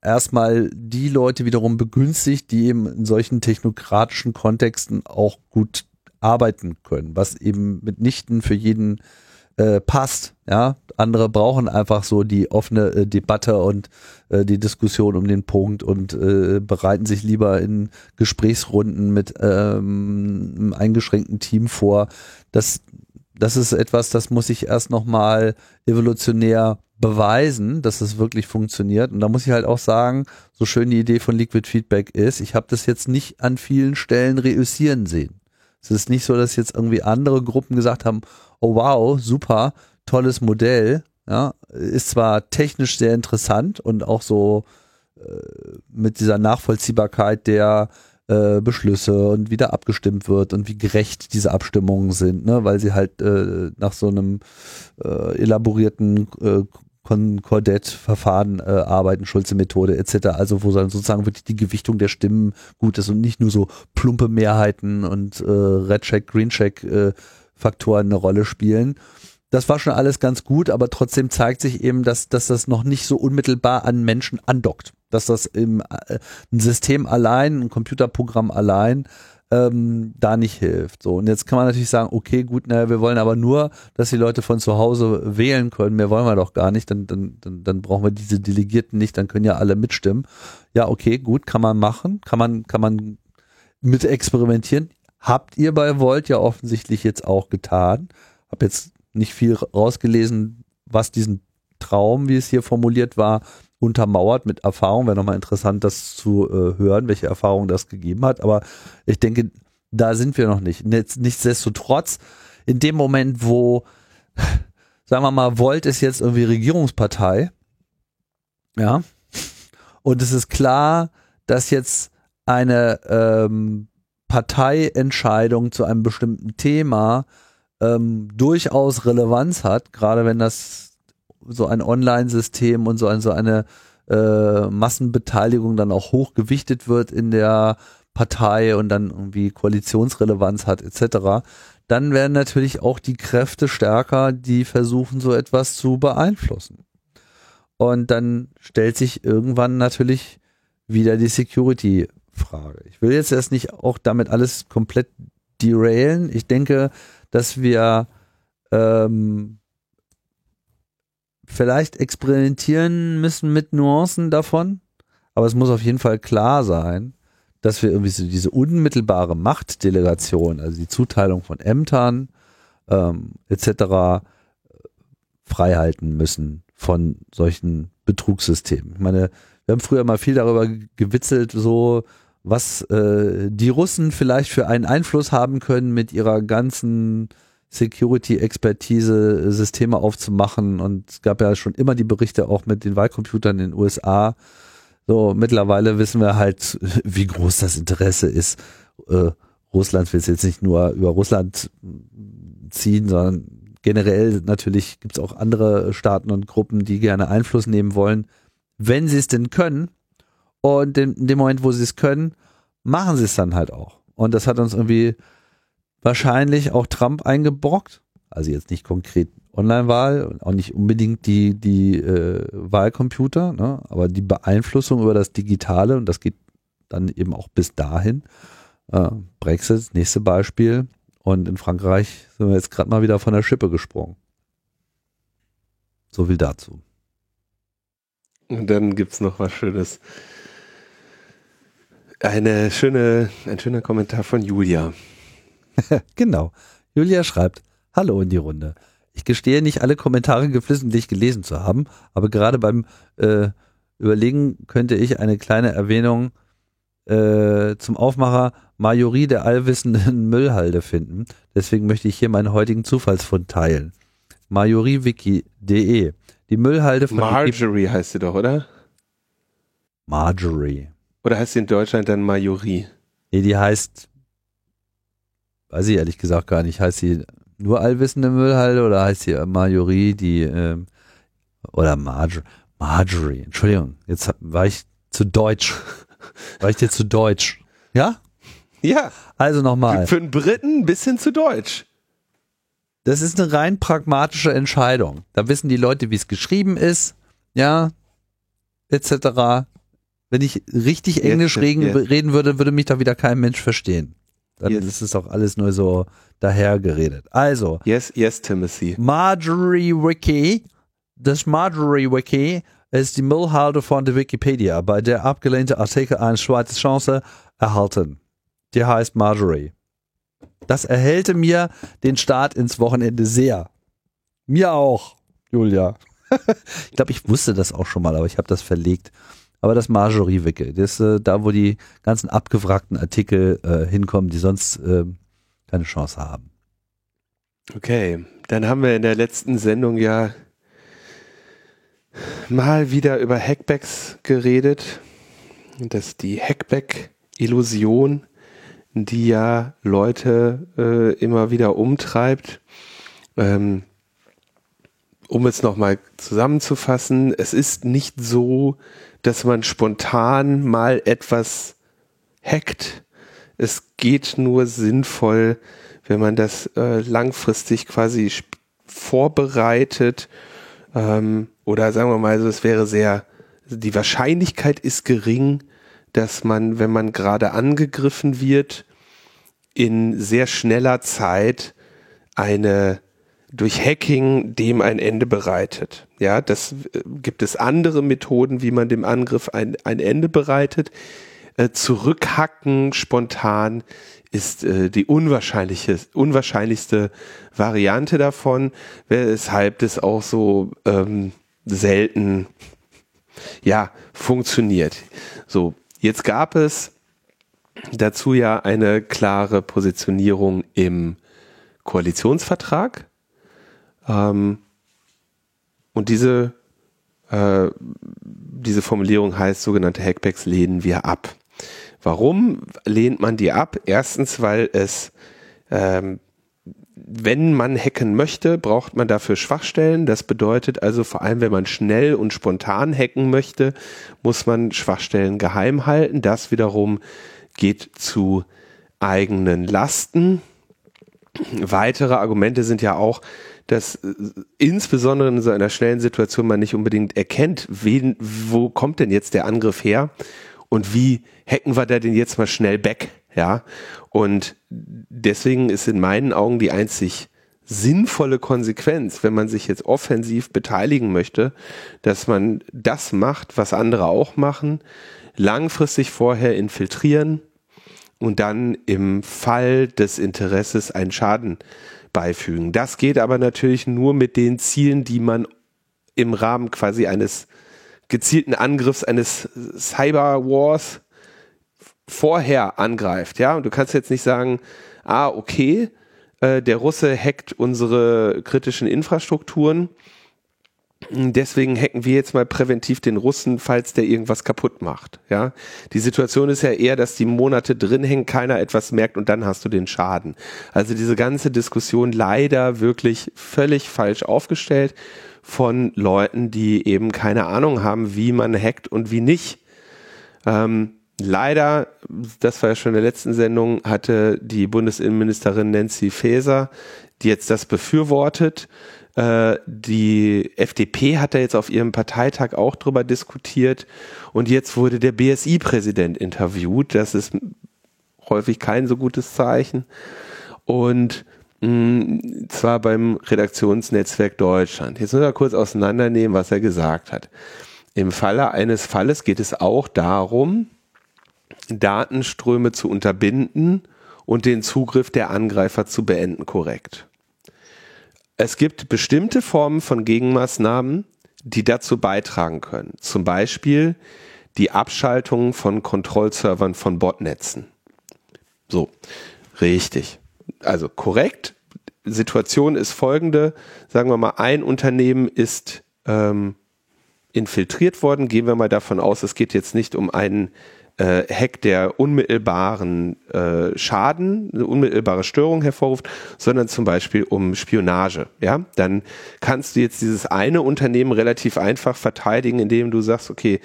erstmal die Leute wiederum begünstigt, die eben in solchen technokratischen Kontexten auch gut arbeiten können, was eben mitnichten für jeden äh, passt. Ja, andere brauchen einfach so die offene äh, Debatte und äh, die Diskussion um den Punkt und äh, bereiten sich lieber in Gesprächsrunden mit ähm, einem eingeschränkten Team vor. Das, das ist etwas, das muss ich erst nochmal evolutionär beweisen, dass es wirklich funktioniert. Und da muss ich halt auch sagen, so schön die Idee von Liquid Feedback ist, ich habe das jetzt nicht an vielen Stellen reüssieren sehen. Es ist nicht so, dass jetzt irgendwie andere Gruppen gesagt haben, oh wow, super, tolles Modell. Ja, ist zwar technisch sehr interessant und auch so äh, mit dieser Nachvollziehbarkeit der äh, Beschlüsse und wie da abgestimmt wird und wie gerecht diese Abstimmungen sind, ne, weil sie halt äh, nach so einem äh, elaborierten äh, Konkordett-Verfahren äh, arbeiten, Schulze-Methode etc. Also wo dann sozusagen wirklich die Gewichtung der Stimmen gut ist und nicht nur so plumpe Mehrheiten und äh, Red-Check, Green-Check äh, Faktoren eine Rolle spielen. Das war schon alles ganz gut, aber trotzdem zeigt sich eben, dass, dass das noch nicht so unmittelbar an Menschen andockt. Dass das im äh, ein System allein, ein Computerprogramm allein ähm, da nicht hilft. So, und jetzt kann man natürlich sagen, okay, gut, naja, wir wollen aber nur, dass die Leute von zu Hause wählen können. Mehr wollen wir doch gar nicht, dann, dann, dann, dann brauchen wir diese Delegierten nicht, dann können ja alle mitstimmen. Ja, okay, gut, kann man machen, kann man, kann man mit experimentieren. Habt ihr bei Volt ja offensichtlich jetzt auch getan. Hab jetzt nicht viel rausgelesen, was diesen Traum, wie es hier formuliert war, untermauert mit Erfahrung. Wäre nochmal interessant, das zu äh, hören, welche Erfahrung das gegeben hat. Aber ich denke, da sind wir noch nicht. Nichtsdestotrotz, in dem Moment, wo, sagen wir mal, Volt ist jetzt irgendwie Regierungspartei, ja, und es ist klar, dass jetzt eine ähm, Parteientscheidung zu einem bestimmten Thema ähm, durchaus Relevanz hat, gerade wenn das so ein Online-System und so, ein, so eine äh, Massenbeteiligung dann auch hochgewichtet wird in der Partei und dann irgendwie Koalitionsrelevanz hat etc., dann werden natürlich auch die Kräfte stärker, die versuchen, so etwas zu beeinflussen. Und dann stellt sich irgendwann natürlich wieder die Security-Frage. Ich will jetzt erst nicht auch damit alles komplett derailen. Ich denke, dass wir ähm, vielleicht experimentieren müssen mit Nuancen davon, aber es muss auf jeden Fall klar sein, dass wir irgendwie so diese unmittelbare Machtdelegation, also die Zuteilung von Ämtern ähm, etc. freihalten müssen von solchen Betrugssystemen. Ich meine, wir haben früher mal viel darüber gewitzelt, so was äh, die Russen vielleicht für einen Einfluss haben können mit ihrer ganzen Security-Expertise Systeme aufzumachen und es gab ja schon immer die Berichte auch mit den Wahlcomputern in den USA. So, mittlerweile wissen wir halt, wie groß das Interesse ist. Äh, Russland will es jetzt nicht nur über Russland ziehen, sondern generell natürlich gibt es auch andere Staaten und Gruppen, die gerne Einfluss nehmen wollen, wenn sie es denn können. Und in dem Moment, wo sie es können, machen sie es dann halt auch. Und das hat uns irgendwie wahrscheinlich auch Trump eingebrockt. Also jetzt nicht konkret Online-Wahl und auch nicht unbedingt die, die äh, Wahlcomputer, ne? aber die Beeinflussung über das Digitale und das geht dann eben auch bis dahin. Äh, Brexit, nächste Beispiel. Und in Frankreich sind wir jetzt gerade mal wieder von der Schippe gesprungen. So viel dazu. Und dann gibt es noch was Schönes. Eine schöne, ein schöner Kommentar von Julia. genau. Julia schreibt, hallo in die Runde. Ich gestehe nicht alle Kommentare geflissentlich gelesen zu haben, aber gerade beim äh, Überlegen könnte ich eine kleine Erwähnung äh, zum Aufmacher Majorie der allwissenden Müllhalde finden. Deswegen möchte ich hier meinen heutigen Zufallsfund teilen. Majoriewiki.de Die Müllhalde von Marjorie heißt sie doch, oder? Marjorie. Oder heißt sie in Deutschland dann Majorie? Nee, die heißt weiß ich ehrlich gesagt gar nicht. Heißt sie nur allwissende Müllhalde oder heißt sie Marjorie, die, ähm, oder Marjorie, Marjorie, Entschuldigung, jetzt war ich zu deutsch. War ich dir zu deutsch? Ja? Ja. Also nochmal. Für einen Briten ein bisschen zu deutsch. Das ist eine rein pragmatische Entscheidung. Da wissen die Leute, wie es geschrieben ist, ja, etc. Wenn ich richtig Englisch jetzt, reden, jetzt. reden würde, würde mich da wieder kein Mensch verstehen. Dann yes. ist es auch alles nur so dahergeredet. Also. Yes, yes, Timothy. Marjorie Wiki. Das Marjorie Wiki ist die Müllhalde von der Wikipedia, bei der abgelehnte Artikel eine zweite Chance erhalten. Die heißt Marjorie. Das erhellte mir den Start ins Wochenende sehr. Mir auch, Julia. ich glaube, ich wusste das auch schon mal, aber ich habe das verlegt aber das Marjorie-Wickel, das äh, da, wo die ganzen abgewrackten Artikel äh, hinkommen, die sonst äh, keine Chance haben. Okay, dann haben wir in der letzten Sendung ja mal wieder über Hackbacks geredet. Das ist die Hackback-Illusion, die ja Leute äh, immer wieder umtreibt. Ähm, um es nochmal zusammenzufassen, es ist nicht so, dass man spontan mal etwas hackt. Es geht nur sinnvoll, wenn man das äh, langfristig quasi vorbereitet ähm, oder sagen wir mal, also es wäre sehr, die Wahrscheinlichkeit ist gering, dass man, wenn man gerade angegriffen wird, in sehr schneller Zeit eine durch Hacking dem ein Ende bereitet. Ja, das äh, gibt es andere Methoden, wie man dem Angriff ein, ein Ende bereitet. Äh, zurückhacken spontan ist äh, die unwahrscheinliche, unwahrscheinlichste Variante davon, weshalb das auch so ähm, selten ja funktioniert. So, jetzt gab es dazu ja eine klare Positionierung im Koalitionsvertrag. Ähm, und diese, äh, diese Formulierung heißt, sogenannte Hackbacks lehnen wir ab. Warum lehnt man die ab? Erstens, weil es, ähm, wenn man hacken möchte, braucht man dafür Schwachstellen. Das bedeutet also vor allem, wenn man schnell und spontan hacken möchte, muss man Schwachstellen geheim halten. Das wiederum geht zu eigenen Lasten. Weitere Argumente sind ja auch, dass äh, insbesondere in so einer schnellen Situation man nicht unbedingt erkennt, wen, wo kommt denn jetzt der Angriff her und wie hacken wir da denn jetzt mal schnell weg, ja? Und deswegen ist in meinen Augen die einzig sinnvolle Konsequenz, wenn man sich jetzt offensiv beteiligen möchte, dass man das macht, was andere auch machen, langfristig vorher infiltrieren und dann im Fall des Interesses einen Schaden beifügen. Das geht aber natürlich nur mit den Zielen, die man im Rahmen quasi eines gezielten Angriffs, eines Cyber Wars vorher angreift. Ja, und du kannst jetzt nicht sagen, ah, okay, äh, der Russe hackt unsere kritischen Infrastrukturen Deswegen hacken wir jetzt mal präventiv den Russen, falls der irgendwas kaputt macht. Ja, die Situation ist ja eher, dass die Monate drin hängen, keiner etwas merkt und dann hast du den Schaden. Also diese ganze Diskussion leider wirklich völlig falsch aufgestellt von Leuten, die eben keine Ahnung haben, wie man hackt und wie nicht. Ähm, leider, das war ja schon in der letzten Sendung, hatte die Bundesinnenministerin Nancy Faeser, die jetzt das befürwortet, die FDP hat da jetzt auf ihrem Parteitag auch drüber diskutiert und jetzt wurde der BSI-Präsident interviewt. Das ist häufig kein so gutes Zeichen. Und mh, mm, zwar beim Redaktionsnetzwerk Deutschland. Jetzt müssen wir kurz auseinandernehmen, was er gesagt hat. Im Falle eines Falles geht es auch darum, Datenströme zu unterbinden und den Zugriff der Angreifer zu beenden, korrekt es gibt bestimmte Formen von Gegenmaßnahmen, die dazu beitragen können. Zum Beispiel die Abschaltung von Kontrollservern von Botnetzen. So, richtig. Also korrekt. Situation ist folgende. Sagen wir mal, ein Unternehmen ist ähm, infiltriert worden. Gehen wir mal davon aus, es geht jetzt nicht um einen äh, Hack, der unmittelbaren äh, Schaden, eine unmittelbare Störung hervorruft, sondern zum Beispiel um Spionage. Ja, dann kannst du jetzt dieses eine Unternehmen relativ einfach verteidigen, indem du sagst, okay,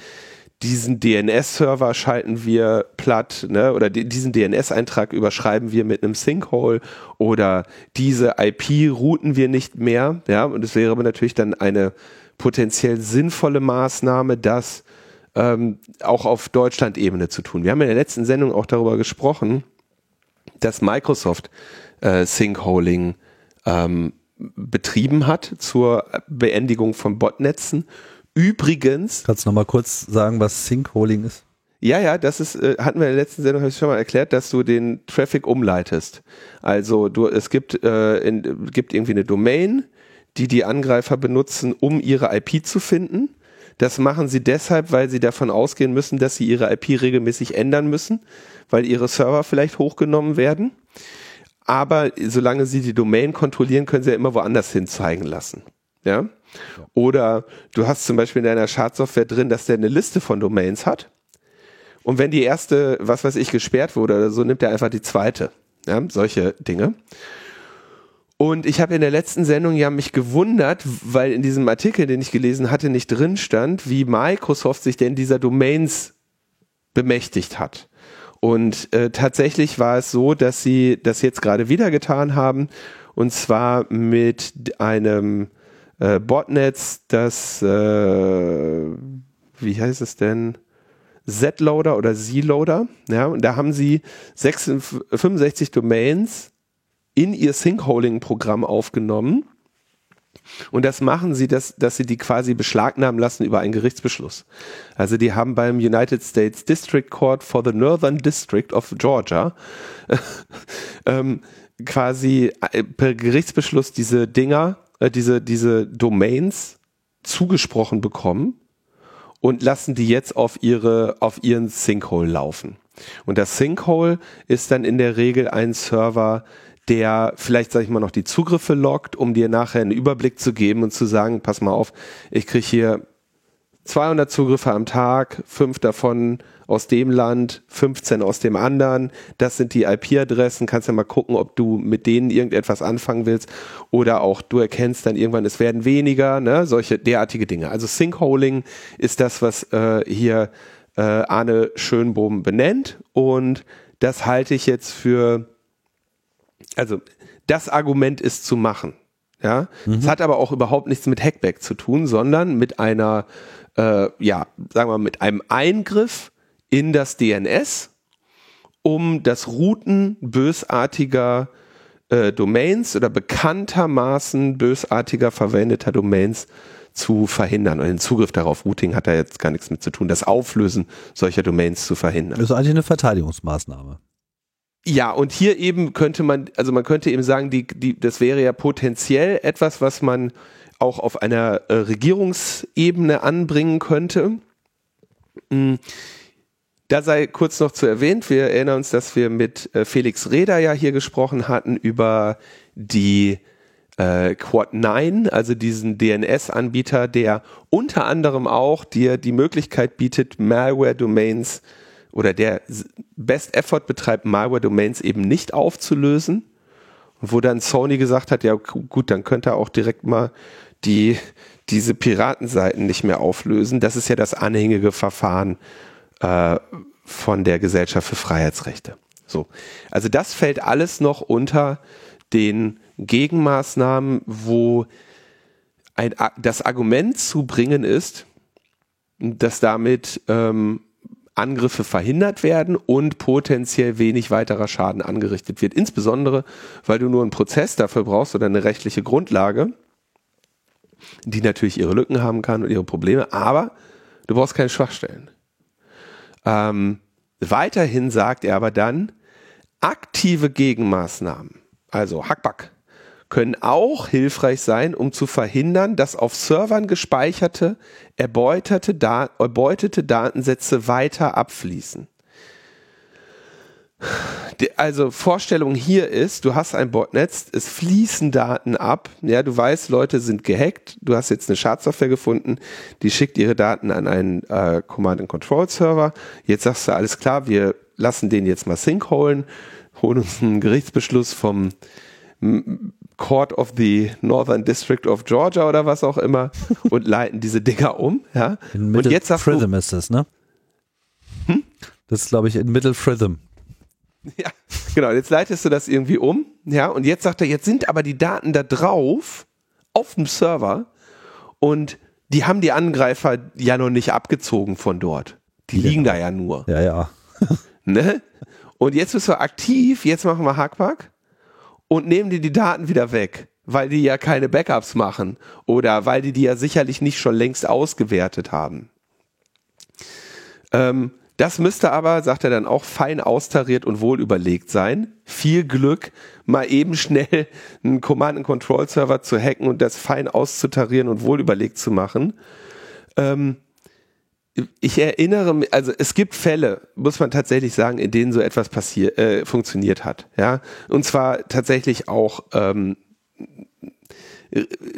diesen DNS-Server schalten wir platt, ne, oder diesen DNS-Eintrag überschreiben wir mit einem Sinkhole oder diese IP routen wir nicht mehr, ja, und es wäre natürlich dann eine potenziell sinnvolle Maßnahme, dass ähm, auch auf Deutschland-Ebene zu tun. Wir haben in der letzten Sendung auch darüber gesprochen, dass Microsoft äh, Syncholing ähm, betrieben hat zur Beendigung von Botnetzen. Übrigens. Kannst du noch mal kurz sagen, was Syncholing ist? Ja, ja, das ist, äh, hatten wir in der letzten Sendung habe ich schon mal erklärt, dass du den Traffic umleitest. Also du, es gibt, äh, in, gibt irgendwie eine Domain, die die Angreifer benutzen, um ihre IP zu finden. Das machen sie deshalb, weil sie davon ausgehen müssen, dass sie ihre IP regelmäßig ändern müssen, weil ihre Server vielleicht hochgenommen werden. Aber solange sie die Domain kontrollieren, können sie ja immer woanders hin zeigen lassen. Ja? Oder du hast zum Beispiel in deiner Schadsoftware drin, dass der eine Liste von Domains hat. Und wenn die erste, was weiß ich, gesperrt wurde oder so, nimmt er einfach die zweite. Ja? Solche Dinge. Und ich habe in der letzten Sendung ja mich gewundert, weil in diesem Artikel, den ich gelesen hatte, nicht drin stand, wie Microsoft sich denn dieser Domains bemächtigt hat. Und äh, tatsächlich war es so, dass sie das jetzt gerade wieder getan haben. Und zwar mit einem äh, Botnetz, das, äh, wie heißt es denn? Z-Loader oder Z-Loader. Ja, und da haben sie 66, 65 Domains in ihr Syncholling-Programm aufgenommen. Und das machen sie, dass, dass sie die quasi beschlagnahmen lassen über einen Gerichtsbeschluss. Also die haben beim United States District Court for the Northern District of Georgia ähm, quasi äh, per Gerichtsbeschluss diese Dinger, äh, diese, diese Domains zugesprochen bekommen und lassen die jetzt auf ihre, auf ihren Sinkhole laufen. Und das Sinkhole ist dann in der Regel ein Server, der vielleicht, sag ich mal, noch die Zugriffe lockt, um dir nachher einen Überblick zu geben und zu sagen, pass mal auf, ich kriege hier 200 Zugriffe am Tag, fünf davon aus dem Land, 15 aus dem anderen. Das sind die IP-Adressen. Kannst ja mal gucken, ob du mit denen irgendetwas anfangen willst. Oder auch du erkennst dann irgendwann, es werden weniger, ne? solche derartige Dinge. Also Sinkholing ist das, was äh, hier äh, Arne Schönbohm benennt. Und das halte ich jetzt für, also das Argument ist zu machen. Ja, es mhm. hat aber auch überhaupt nichts mit Hackback zu tun, sondern mit einer, äh, ja, sagen wir, mit einem Eingriff in das DNS, um das Routen bösartiger äh, Domains oder bekanntermaßen bösartiger verwendeter Domains zu verhindern. Und den Zugriff darauf, Routing hat da jetzt gar nichts mit zu tun, das Auflösen solcher Domains zu verhindern. Das ist eigentlich eine Verteidigungsmaßnahme. Ja, und hier eben könnte man, also man könnte eben sagen, die, die, das wäre ja potenziell etwas, was man auch auf einer äh, Regierungsebene anbringen könnte. Mhm. Da sei kurz noch zu erwähnt, wir erinnern uns, dass wir mit äh, Felix Reda ja hier gesprochen hatten über die äh, Quad 9, also diesen DNS-Anbieter, der unter anderem auch dir die Möglichkeit bietet, Malware-Domains oder der Best Effort betreibt, Malware-Domains eben nicht aufzulösen. Wo dann Sony gesagt hat, ja gut, dann könnte er auch direkt mal die, diese Piratenseiten nicht mehr auflösen. Das ist ja das anhängige Verfahren äh, von der Gesellschaft für Freiheitsrechte. So. Also das fällt alles noch unter den Gegenmaßnahmen, wo ein, das Argument zu bringen ist, dass damit ähm, Angriffe verhindert werden und potenziell wenig weiterer Schaden angerichtet wird. Insbesondere, weil du nur einen Prozess dafür brauchst oder eine rechtliche Grundlage, die natürlich ihre Lücken haben kann und ihre Probleme, aber du brauchst keine Schwachstellen. Ähm, weiterhin sagt er aber dann, aktive Gegenmaßnahmen, also Hackback, können auch hilfreich sein, um zu verhindern, dass auf Servern gespeicherte, erbeutete, da erbeutete Datensätze weiter abfließen. Also Vorstellung hier ist, du hast ein Botnetz, es fließen Daten ab, ja, du weißt, Leute sind gehackt, du hast jetzt eine Schadsoftware gefunden, die schickt ihre Daten an einen äh, Command-and-Control-Server, jetzt sagst du, alles klar, wir lassen den jetzt mal sync holen, holen uns einen Gerichtsbeschluss vom Court of the Northern District of Georgia oder was auch immer und leiten diese Dinger um, ja. In Middle und jetzt sagst du, ist das, ne? Hm? Das ist, glaube ich, in Middle Prism. Ja, genau. Jetzt leitest du das irgendwie um. Ja, und jetzt sagt er, jetzt sind aber die Daten da drauf auf dem Server und die haben die Angreifer ja noch nicht abgezogen von dort. Die ja. liegen da ja nur. Ja, ja. ne? Und jetzt bist du aktiv, jetzt machen wir Hackback und nehmen dir die Daten wieder weg, weil die ja keine Backups machen oder weil die die ja sicherlich nicht schon längst ausgewertet haben. Ähm, das müsste aber, sagt er dann auch, fein austariert und wohl überlegt sein. Viel Glück, mal eben schnell einen Command-and-Control-Server zu hacken und das fein auszutarieren und wohl überlegt zu machen. Ähm, ich erinnere mich, also es gibt Fälle, muss man tatsächlich sagen, in denen so etwas passiert, äh, funktioniert hat, ja, und zwar tatsächlich auch ähm,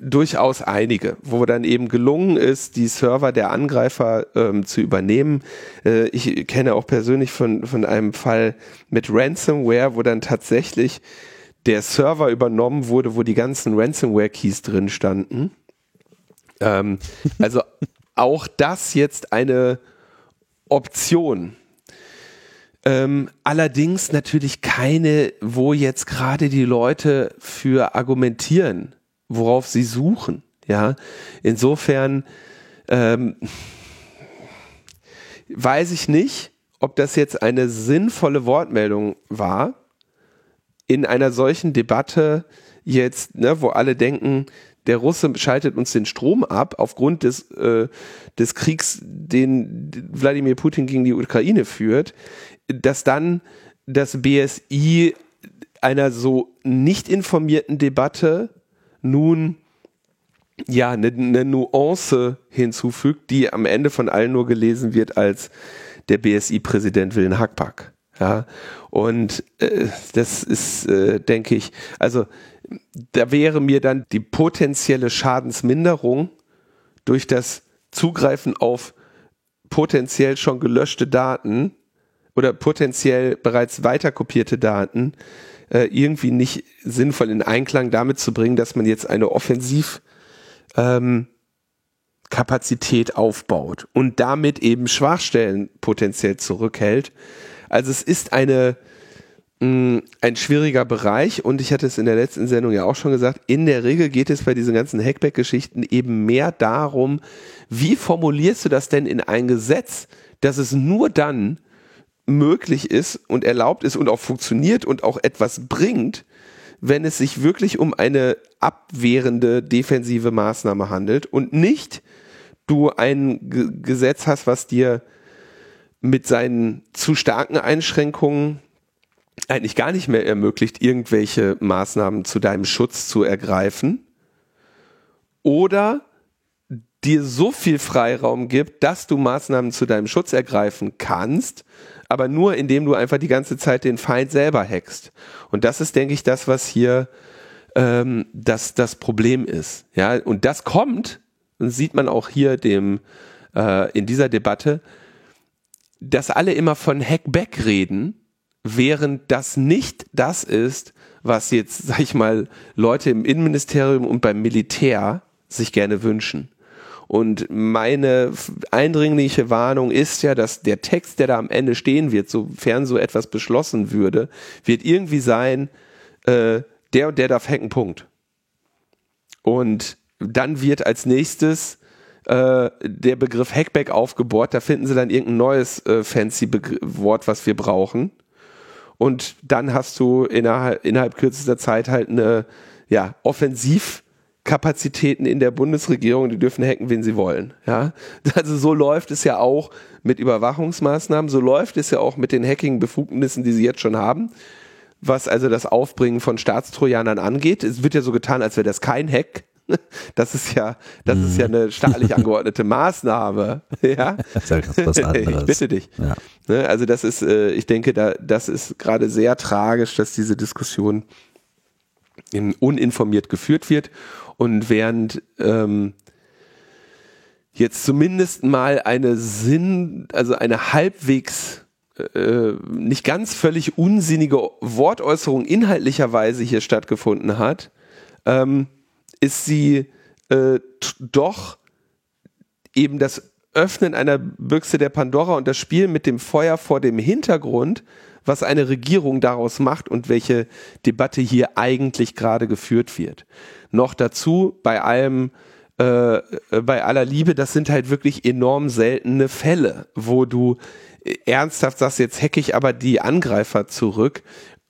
durchaus einige, wo dann eben gelungen ist, die Server der Angreifer ähm, zu übernehmen. Äh, ich kenne auch persönlich von, von einem Fall mit Ransomware, wo dann tatsächlich der Server übernommen wurde, wo die ganzen Ransomware-Keys drin standen. Ähm, also auch das jetzt eine Option. Ähm, allerdings natürlich keine, wo jetzt gerade die Leute für argumentieren worauf sie suchen. Ja, insofern, ähm, weiß ich nicht, ob das jetzt eine sinnvolle Wortmeldung war, in einer solchen Debatte jetzt, ne, wo alle denken, der Russe schaltet uns den Strom ab aufgrund des, äh, des Kriegs, den Wladimir Putin gegen die Ukraine führt, dass dann das BSI einer so nicht informierten Debatte nun ja eine, eine Nuance hinzufügt, die am Ende von allen nur gelesen wird als der BSI-Präsident will einen Hackpack. Ja, und äh, das ist, äh, denke ich, also da wäre mir dann die potenzielle Schadensminderung durch das Zugreifen auf potenziell schon gelöschte Daten oder potenziell bereits weiterkopierte Daten äh, irgendwie nicht sinnvoll in Einklang damit zu bringen, dass man jetzt eine Offensiv ähm, aufbaut und damit eben Schwachstellen potenziell zurückhält. Also es ist eine ein schwieriger Bereich und ich hatte es in der letzten Sendung ja auch schon gesagt, in der Regel geht es bei diesen ganzen Hackback-Geschichten eben mehr darum, wie formulierst du das denn in ein Gesetz, dass es nur dann möglich ist und erlaubt ist und auch funktioniert und auch etwas bringt, wenn es sich wirklich um eine abwehrende defensive Maßnahme handelt und nicht du ein G Gesetz hast, was dir mit seinen zu starken Einschränkungen eigentlich gar nicht mehr ermöglicht, irgendwelche Maßnahmen zu deinem Schutz zu ergreifen oder dir so viel Freiraum gibt, dass du Maßnahmen zu deinem Schutz ergreifen kannst, aber nur indem du einfach die ganze Zeit den Feind selber hackst. Und das ist, denke ich, das, was hier ähm, das, das Problem ist. Ja, und das kommt, und sieht man auch hier dem äh, in dieser Debatte, dass alle immer von Hackback reden, während das nicht das ist, was jetzt, sag ich mal, Leute im Innenministerium und beim Militär sich gerne wünschen. Und meine eindringliche Warnung ist ja, dass der Text, der da am Ende stehen wird, sofern so etwas beschlossen würde, wird irgendwie sein, äh, der und der darf hacken, Punkt. Und dann wird als nächstes äh, der Begriff Hackback aufgebohrt, da finden sie dann irgendein neues äh, fancy Begr Wort, was wir brauchen. Und dann hast du innerhalb, innerhalb kürzester Zeit halt eine ja, offensiv Kapazitäten in der Bundesregierung, die dürfen hacken, wen sie wollen. Ja, also so läuft es ja auch mit Überwachungsmaßnahmen, so läuft es ja auch mit den Hacking-Befugnissen, die sie jetzt schon haben. Was also das Aufbringen von Staatstrojanern angeht, es wird ja so getan, als wäre das kein Hack. Das ist ja, das ist ja mhm. eine staatlich angeordnete Maßnahme. Ja, das ist ja was anderes. Ich bitte dich. Ja. Ne, also das ist, äh, ich denke, da, das ist gerade sehr tragisch, dass diese Diskussion uninformiert geführt wird und während ähm, jetzt zumindest mal eine Sinn, also eine halbwegs äh, nicht ganz völlig unsinnige Wortäußerung inhaltlicherweise hier stattgefunden hat, ähm, ist sie äh, doch eben das Öffnen einer Büchse der Pandora und das Spiel mit dem Feuer vor dem Hintergrund, was eine Regierung daraus macht und welche Debatte hier eigentlich gerade geführt wird. Noch dazu bei allem äh, bei aller Liebe, das sind halt wirklich enorm seltene Fälle, wo du ernsthaft sagst, jetzt hacke ich aber die Angreifer zurück,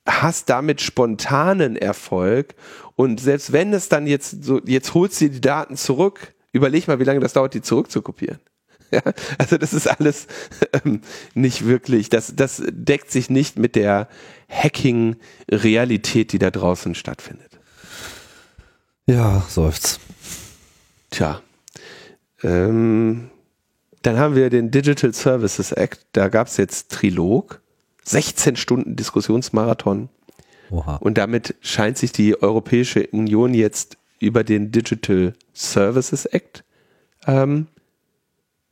hast damit spontanen Erfolg und selbst wenn es dann jetzt so, jetzt holst du die Daten zurück, überleg mal, wie lange das dauert, die zurückzukopieren. Ja, also das ist alles ähm, nicht wirklich, das, das deckt sich nicht mit der Hacking-Realität, die da draußen stattfindet. Ja, seufzt. Tja. Ähm, dann haben wir den Digital Services Act. Da gab es jetzt Trilog. 16 Stunden Diskussionsmarathon. Oha. Und damit scheint sich die Europäische Union jetzt über den Digital Services Act ähm,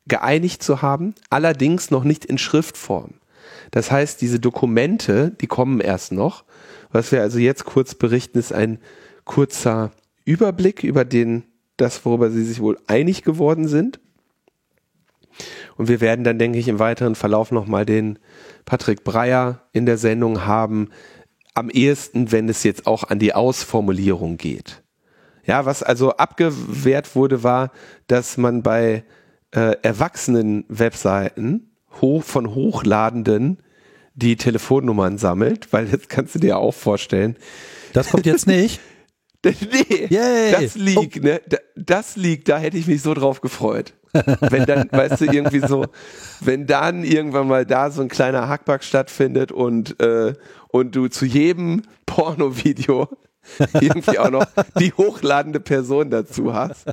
geeinigt zu haben, allerdings noch nicht in Schriftform. Das heißt, diese Dokumente, die kommen erst noch. Was wir also jetzt kurz berichten, ist ein kurzer Überblick über den, das, worüber sie sich wohl einig geworden sind. Und wir werden dann, denke ich, im weiteren Verlauf nochmal den Patrick Breyer in der Sendung haben. Am ehesten, wenn es jetzt auch an die Ausformulierung geht. Ja, was also abgewehrt wurde, war, dass man bei äh, erwachsenen Webseiten hoch, von Hochladenden die Telefonnummern sammelt, weil das kannst du dir auch vorstellen. Das kommt jetzt nicht. nee, Yay. das liegt, oh. ne? Das liegt, da hätte ich mich so drauf gefreut. Wenn dann, weißt du, irgendwie so, wenn dann irgendwann mal da so ein kleiner Hackback stattfindet und, äh, und du zu jedem Porno-Video irgendwie auch noch die hochladende Person dazu hast.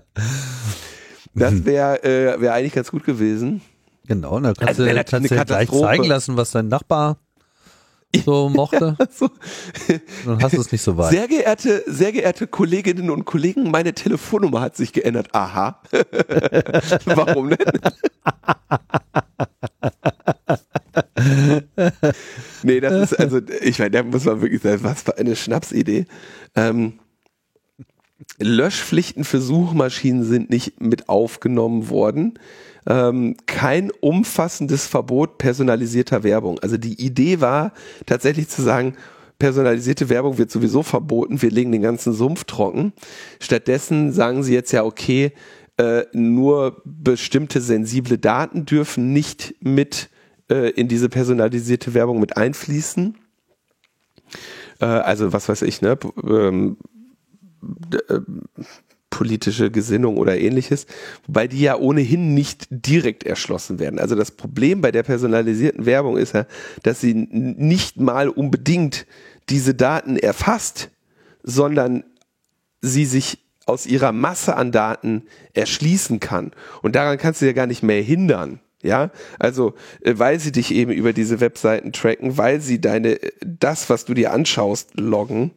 Das wäre äh, wär eigentlich ganz gut gewesen. Genau, da kannst also, du, kannst du gleich zeigen lassen, was dein Nachbar so mochte. Ja, so. Dann hast du es nicht so weit. Sehr geehrte, sehr geehrte Kolleginnen und Kollegen, meine Telefonnummer hat sich geändert. Aha. Warum denn? nee, das ist also, ich meine, da muss man wirklich sagen, was für eine Schnapsidee. Ähm, Löschpflichten für Suchmaschinen sind nicht mit aufgenommen worden ähm, kein umfassendes Verbot personalisierter Werbung. Also die Idee war tatsächlich zu sagen, personalisierte Werbung wird sowieso verboten, wir legen den ganzen Sumpf trocken. Stattdessen sagen sie jetzt ja, okay, äh, nur bestimmte sensible Daten dürfen nicht mit äh, in diese personalisierte Werbung mit einfließen. Äh, also was weiß ich, ne? Ähm, äh, politische Gesinnung oder ähnliches, wobei die ja ohnehin nicht direkt erschlossen werden. Also das Problem bei der personalisierten Werbung ist ja, dass sie nicht mal unbedingt diese Daten erfasst, sondern sie sich aus ihrer Masse an Daten erschließen kann. Und daran kannst du ja gar nicht mehr hindern. Ja, also äh, weil sie dich eben über diese Webseiten tracken, weil sie deine das, was du dir anschaust, loggen,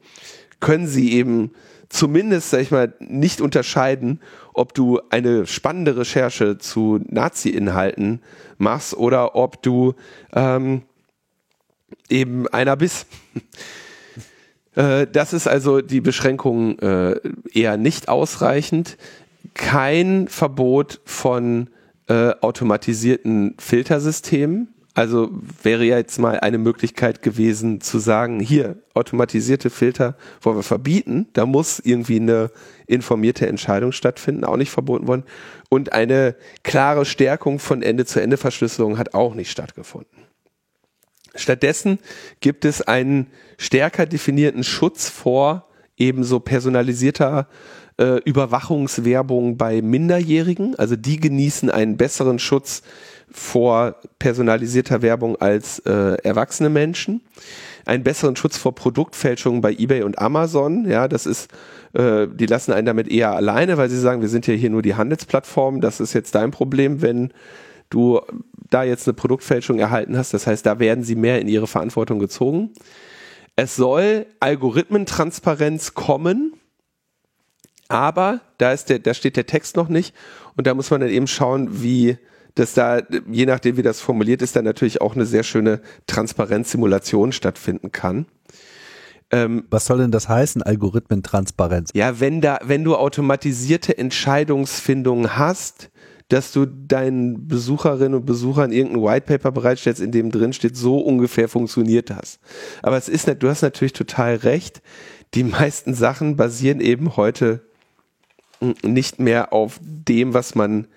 können sie eben zumindest, sag ich mal, nicht unterscheiden, ob du eine spannende Recherche zu Nazi-Inhalten machst oder ob du ähm, eben einer bist. äh, das ist also die Beschränkung äh, eher nicht ausreichend. Kein Verbot von äh, automatisierten Filtersystemen. Also wäre ja jetzt mal eine Möglichkeit gewesen zu sagen, hier, automatisierte Filter wollen wir verbieten, da muss irgendwie eine informierte Entscheidung stattfinden, auch nicht verboten worden. Und eine klare Stärkung von Ende-zu-Ende-Verschlüsselung hat auch nicht stattgefunden. Stattdessen gibt es einen stärker definierten Schutz vor ebenso personalisierter äh, Überwachungswerbung bei Minderjährigen. Also die genießen einen besseren Schutz vor personalisierter Werbung als äh, erwachsene Menschen, einen besseren Schutz vor Produktfälschungen bei eBay und Amazon. Ja, das ist, äh, die lassen einen damit eher alleine, weil sie sagen, wir sind ja hier nur die Handelsplattform. Das ist jetzt dein Problem, wenn du da jetzt eine Produktfälschung erhalten hast. Das heißt, da werden sie mehr in ihre Verantwortung gezogen. Es soll Algorithmentransparenz kommen, aber da ist der, da steht der Text noch nicht und da muss man dann eben schauen, wie dass da, je nachdem wie das formuliert ist, da natürlich auch eine sehr schöne Transparenzsimulation stattfinden kann. Ähm, Was soll denn das heißen, Algorithmentransparenz? Ja, wenn da, wenn du automatisierte Entscheidungsfindungen hast, dass du deinen Besucherinnen und Besuchern irgendein White Paper bereitstellst, in dem drin steht, so ungefähr funktioniert das. Aber es ist, du hast natürlich total recht. Die meisten Sachen basieren eben heute nicht mehr auf dem, was man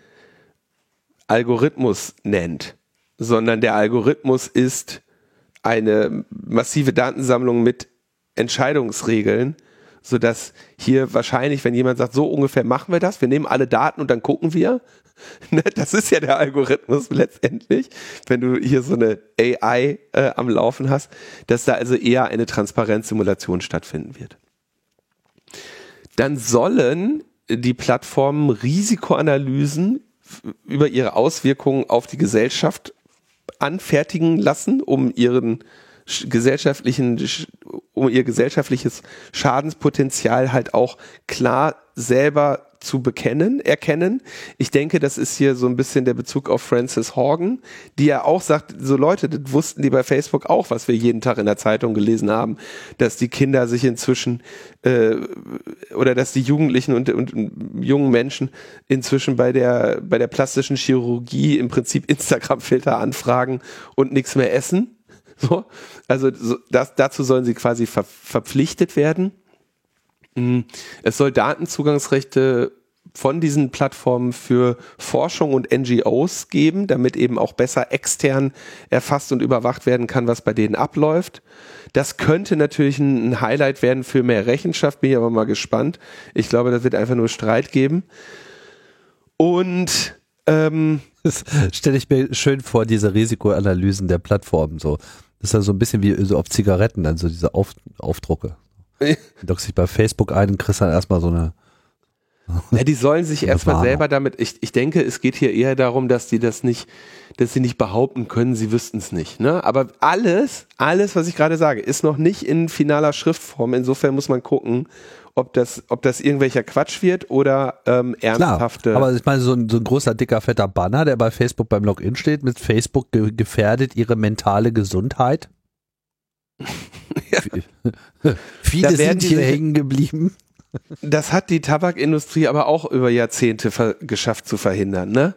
Algorithmus nennt, sondern der Algorithmus ist eine massive Datensammlung mit Entscheidungsregeln, sodass hier wahrscheinlich, wenn jemand sagt, so ungefähr machen wir das, wir nehmen alle Daten und dann gucken wir, ne, das ist ja der Algorithmus letztendlich, wenn du hier so eine AI äh, am Laufen hast, dass da also eher eine Transparenzsimulation stattfinden wird. Dann sollen die Plattformen Risikoanalysen über ihre Auswirkungen auf die Gesellschaft anfertigen lassen, um ihren gesellschaftlichen, um ihr gesellschaftliches Schadenspotenzial halt auch klar selber zu bekennen, erkennen. Ich denke, das ist hier so ein bisschen der Bezug auf Frances Horgan, die ja auch sagt, so Leute, das wussten die bei Facebook auch, was wir jeden Tag in der Zeitung gelesen haben, dass die Kinder sich inzwischen äh, oder dass die Jugendlichen und, und, und jungen Menschen inzwischen bei der bei der plastischen Chirurgie im Prinzip Instagram-Filter anfragen und nichts mehr essen. So, also so, das, dazu sollen sie quasi ver, verpflichtet werden. Es soll Datenzugangsrechte von diesen Plattformen für Forschung und NGOs geben, damit eben auch besser extern erfasst und überwacht werden kann, was bei denen abläuft. Das könnte natürlich ein Highlight werden für mehr Rechenschaft, bin ich aber mal gespannt. Ich glaube, das wird einfach nur Streit geben. Und ähm, das stelle ich mir schön vor, diese Risikoanalysen der Plattformen so. Das ist ja so ein bisschen wie so auf Zigaretten, dann so diese auf Aufdrucke. Du dockst dich bei Facebook ein und kriegst dann erstmal so eine ja, die sollen sich erstmal selber damit, ich, ich denke, es geht hier eher darum, dass die das nicht, dass sie nicht behaupten können, sie wüssten es nicht. Ne? Aber alles, alles, was ich gerade sage, ist noch nicht in finaler Schriftform. Insofern muss man gucken, ob das, ob das irgendwelcher Quatsch wird oder ähm, ernsthafte. Klar, aber ich meine, so ein, so ein großer, dicker, fetter Banner, der bei Facebook beim Login steht, mit Facebook ge gefährdet ihre mentale Gesundheit. ja. Viele sind hier hängen geblieben. Das hat die Tabakindustrie aber auch über Jahrzehnte geschafft zu verhindern, ne?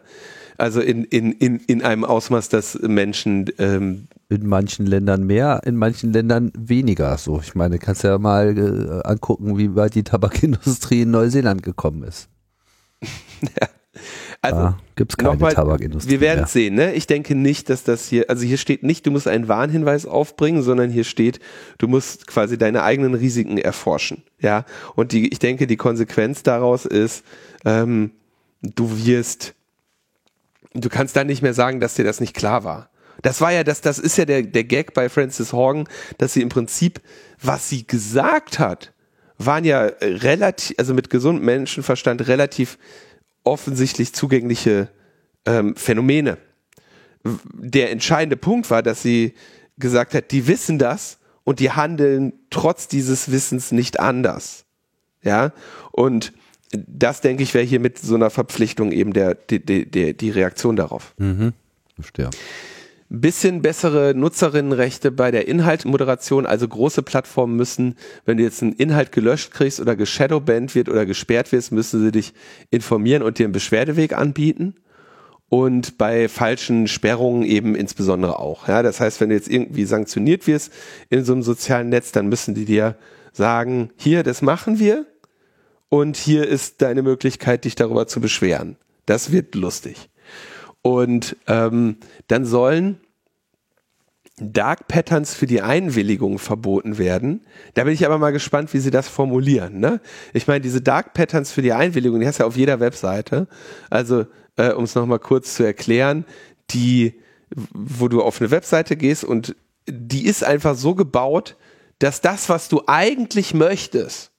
Also in, in, in, in einem Ausmaß, dass Menschen ähm, in manchen Ländern mehr, in manchen Ländern weniger. So, ich meine, kannst ja mal äh, angucken, wie weit die Tabakindustrie in Neuseeland gekommen ist. ja. Also da gibt's keine mal, Tabakindustrie. Wir werden sehen, ne? Ich denke nicht, dass das hier, also hier steht nicht, du musst einen Warnhinweis aufbringen, sondern hier steht, du musst quasi deine eigenen Risiken erforschen. Ja. Und die, ich denke, die Konsequenz daraus ist, ähm, du wirst, du kannst dann nicht mehr sagen, dass dir das nicht klar war. Das war ja, das, das ist ja der, der Gag bei Francis Horgan, dass sie im Prinzip, was sie gesagt hat, waren ja relativ, also mit gesundem Menschenverstand relativ offensichtlich zugängliche ähm, Phänomene. Der entscheidende Punkt war, dass sie gesagt hat, die wissen das und die handeln trotz dieses Wissens nicht anders. Ja, und das denke ich wäre hier mit so einer Verpflichtung eben der, die, die, die Reaktion darauf. Mhm. Verstehe bisschen bessere Nutzerinnenrechte bei der Inhaltmoderation. Also große Plattformen müssen, wenn du jetzt einen Inhalt gelöscht kriegst oder geshadowbanned wird oder gesperrt wirst, müssen sie dich informieren und dir einen Beschwerdeweg anbieten. Und bei falschen Sperrungen eben insbesondere auch. Ja, das heißt, wenn du jetzt irgendwie sanktioniert wirst in so einem sozialen Netz, dann müssen die dir sagen, hier, das machen wir. Und hier ist deine Möglichkeit, dich darüber zu beschweren. Das wird lustig. Und ähm, dann sollen Dark Patterns für die Einwilligung verboten werden. Da bin ich aber mal gespannt, wie sie das formulieren. Ne? Ich meine, diese Dark Patterns für die Einwilligung, die hast du ja auf jeder Webseite. Also, äh, um es nochmal kurz zu erklären, die, wo du auf eine Webseite gehst und die ist einfach so gebaut, dass das, was du eigentlich möchtest,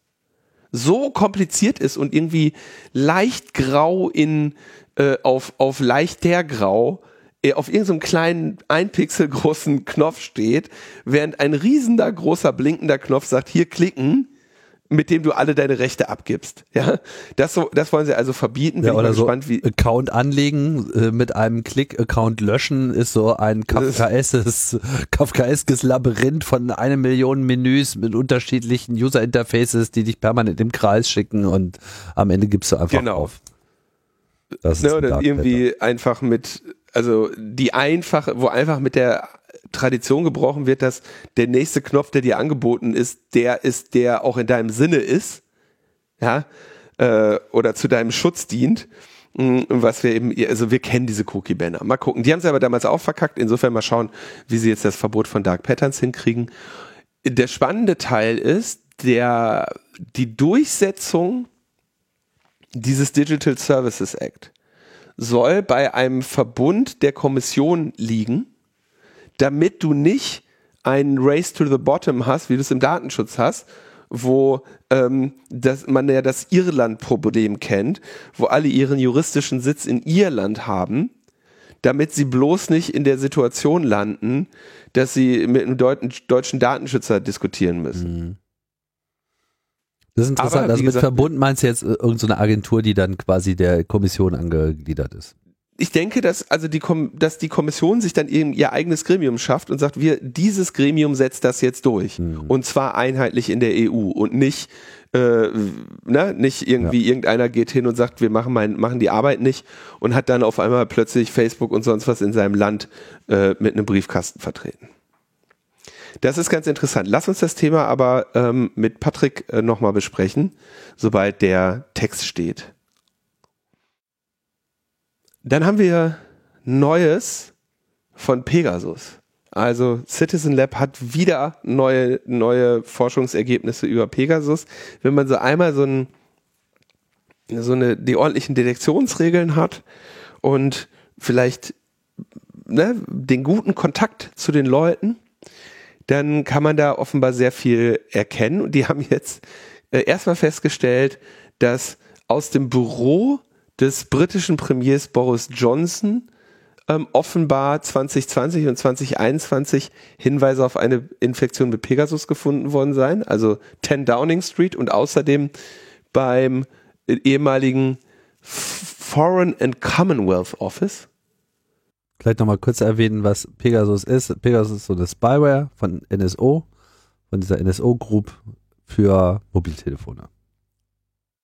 so kompliziert ist und irgendwie leicht grau in äh, auf, auf leichter Grau äh, auf irgendeinem kleinen ein Pixel großen Knopf steht, während ein riesender großer blinkender Knopf sagt, hier klicken, mit dem du alle deine Rechte abgibst. Ja, das, so, das wollen sie also verbieten. Ja, oder so gespannt, wie Account anlegen, äh, mit einem Klick Account löschen ist so ein Kafkaeskes, Kafkaeskes Labyrinth von einer Million Menüs mit unterschiedlichen User Interfaces, die dich permanent im Kreis schicken und am Ende gibst du einfach genau. auf. Das ne, oder irgendwie einfach mit, also die einfach, wo einfach mit der Tradition gebrochen wird, dass der nächste Knopf, der dir angeboten ist, der ist, der auch in deinem Sinne ist, ja, äh, oder zu deinem Schutz dient. Mm, was wir eben, also wir kennen diese Cookie-Banner. Mal gucken. Die haben sie aber damals auch verkackt. Insofern mal schauen, wie sie jetzt das Verbot von Dark Patterns hinkriegen. Der spannende Teil ist, der, die Durchsetzung dieses Digital Services Act soll bei einem Verbund der Kommission liegen, damit du nicht einen Race to the Bottom hast, wie du es im Datenschutz hast, wo ähm, das, man ja das Irland-Problem kennt, wo alle ihren juristischen Sitz in Irland haben, damit sie bloß nicht in der Situation landen, dass sie mit einem deutschen Datenschützer diskutieren müssen. Mhm. Das ist interessant. Aber, also mit gesagt, Verbund meinst du jetzt äh, irgendeine Agentur, die dann quasi der Kommission angegliedert ist? Ich denke, dass also die, dass die Kommission sich dann eben ihr eigenes Gremium schafft und sagt, wir dieses Gremium setzt das jetzt durch mhm. und zwar einheitlich in der EU und nicht äh, ne, nicht irgendwie ja. irgendeiner geht hin und sagt, wir machen mein, machen die Arbeit nicht und hat dann auf einmal plötzlich Facebook und sonst was in seinem Land äh, mit einem Briefkasten vertreten. Das ist ganz interessant. Lass uns das Thema aber ähm, mit Patrick äh, nochmal besprechen, sobald der Text steht. Dann haben wir Neues von Pegasus. Also Citizen Lab hat wieder neue, neue Forschungsergebnisse über Pegasus. Wenn man so einmal so, ein, so eine, die ordentlichen Detektionsregeln hat und vielleicht ne, den guten Kontakt zu den Leuten, dann kann man da offenbar sehr viel erkennen. Und die haben jetzt äh, erstmal festgestellt, dass aus dem Büro des britischen Premiers Boris Johnson ähm, offenbar 2020 und 2021 Hinweise auf eine Infektion mit Pegasus gefunden worden seien, also 10 Downing Street und außerdem beim ehemaligen Foreign and Commonwealth Office. Vielleicht nochmal kurz erwähnen, was Pegasus ist. Pegasus ist so eine Spyware von NSO, von dieser NSO Group für Mobiltelefone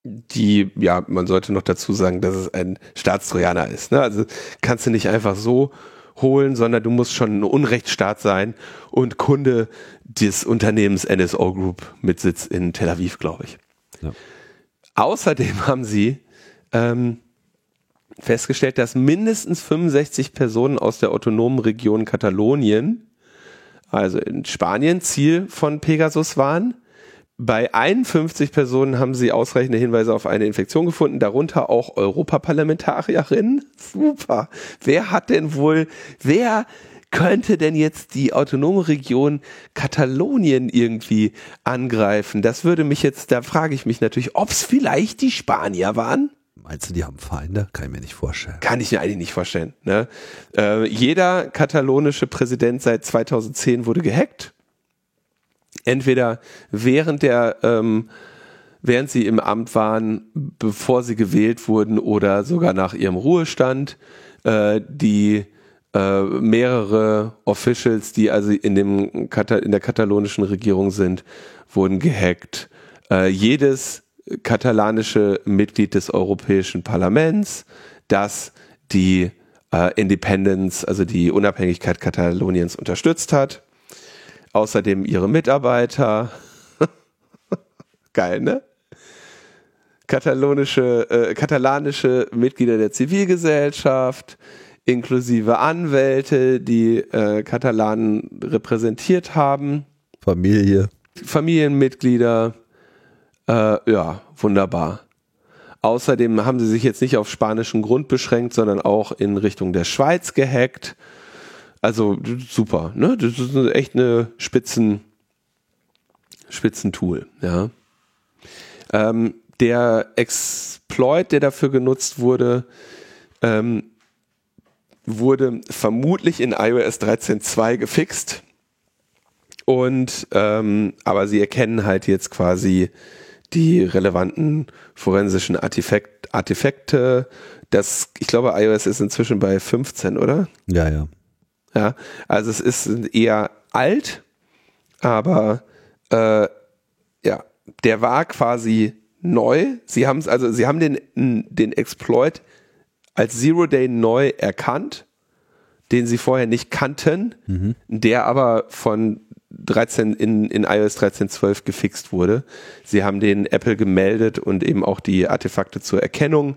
die, ja, man sollte noch dazu sagen, dass es ein Staatstrojaner ist. Ne? Also kannst du nicht einfach so holen, sondern du musst schon ein Unrechtsstaat sein und Kunde des Unternehmens NSO Group mit Sitz in Tel Aviv, glaube ich. Ja. Außerdem haben sie ähm, festgestellt, dass mindestens 65 Personen aus der autonomen Region Katalonien, also in Spanien, Ziel von Pegasus waren bei 51 Personen haben sie ausreichende Hinweise auf eine Infektion gefunden, darunter auch Europaparlamentarierinnen. Super. Wer hat denn wohl, wer könnte denn jetzt die autonome Region Katalonien irgendwie angreifen? Das würde mich jetzt, da frage ich mich natürlich, ob es vielleicht die Spanier waren. Meinst du, die haben Feinde? Kann ich mir nicht vorstellen. Kann ich mir eigentlich nicht vorstellen. Ne? Äh, jeder katalonische Präsident seit 2010 wurde gehackt entweder während der ähm, während sie im Amt waren, bevor sie gewählt wurden oder sogar nach ihrem Ruhestand, äh, die äh, mehrere Officials, die also in dem Kata in der katalonischen Regierung sind, wurden gehackt. Äh, jedes katalanische Mitglied des Europäischen Parlaments, das die äh, Independence, also die Unabhängigkeit Kataloniens unterstützt hat außerdem ihre Mitarbeiter. Geil, ne? Katalonische, äh, katalanische Mitglieder der Zivilgesellschaft, inklusive Anwälte, die äh, Katalanen repräsentiert haben. Familie. Familienmitglieder. Äh, ja, wunderbar. Außerdem haben sie sich jetzt nicht auf spanischen Grund beschränkt, sondern auch in Richtung der Schweiz gehackt. Also super, ne? Das ist echt eine Spitzen, Spitzentool, ja. Ähm, der Exploit, der dafür genutzt wurde, ähm, wurde vermutlich in iOS 13.2 gefixt. Und ähm, aber sie erkennen halt jetzt quasi die relevanten forensischen Artefakt, Artefakte. Das, ich glaube, iOS ist inzwischen bei 15, oder? Ja, ja. Ja, also es ist eher alt, aber äh, ja, der war quasi neu. Sie haben es also, sie haben den den Exploit als Zero Day neu erkannt, den sie vorher nicht kannten, mhm. der aber von 13 in, in iOS 13.12 gefixt wurde. Sie haben den Apple gemeldet und eben auch die Artefakte zur Erkennung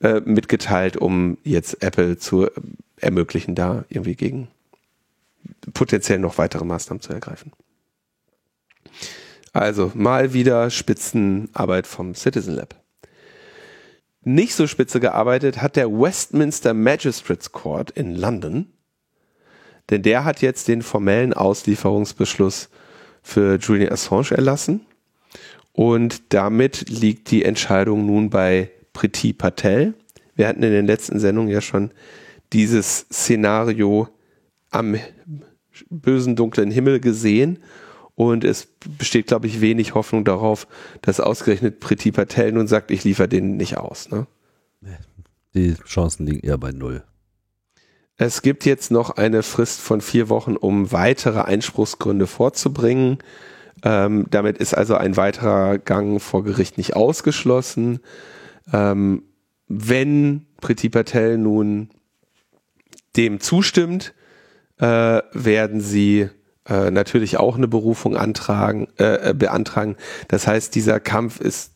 äh, mitgeteilt, um jetzt Apple zu ermöglichen, da irgendwie gegen potenziell noch weitere Maßnahmen zu ergreifen. Also mal wieder Spitzenarbeit vom Citizen Lab. Nicht so spitze gearbeitet hat der Westminster Magistrates Court in London, denn der hat jetzt den formellen Auslieferungsbeschluss für Julian Assange erlassen und damit liegt die Entscheidung nun bei Priti Patel. Wir hatten in den letzten Sendungen ja schon dieses Szenario am bösen, dunklen Himmel gesehen. Und es besteht, glaube ich, wenig Hoffnung darauf, dass ausgerechnet Priti Patel nun sagt, ich liefere den nicht aus. Ne? Die Chancen liegen eher bei null. Es gibt jetzt noch eine Frist von vier Wochen, um weitere Einspruchsgründe vorzubringen. Ähm, damit ist also ein weiterer Gang vor Gericht nicht ausgeschlossen. Ähm, wenn Priti Patel nun dem zustimmt, äh, werden sie äh, natürlich auch eine Berufung antragen, äh, äh, beantragen. Das heißt, dieser Kampf ist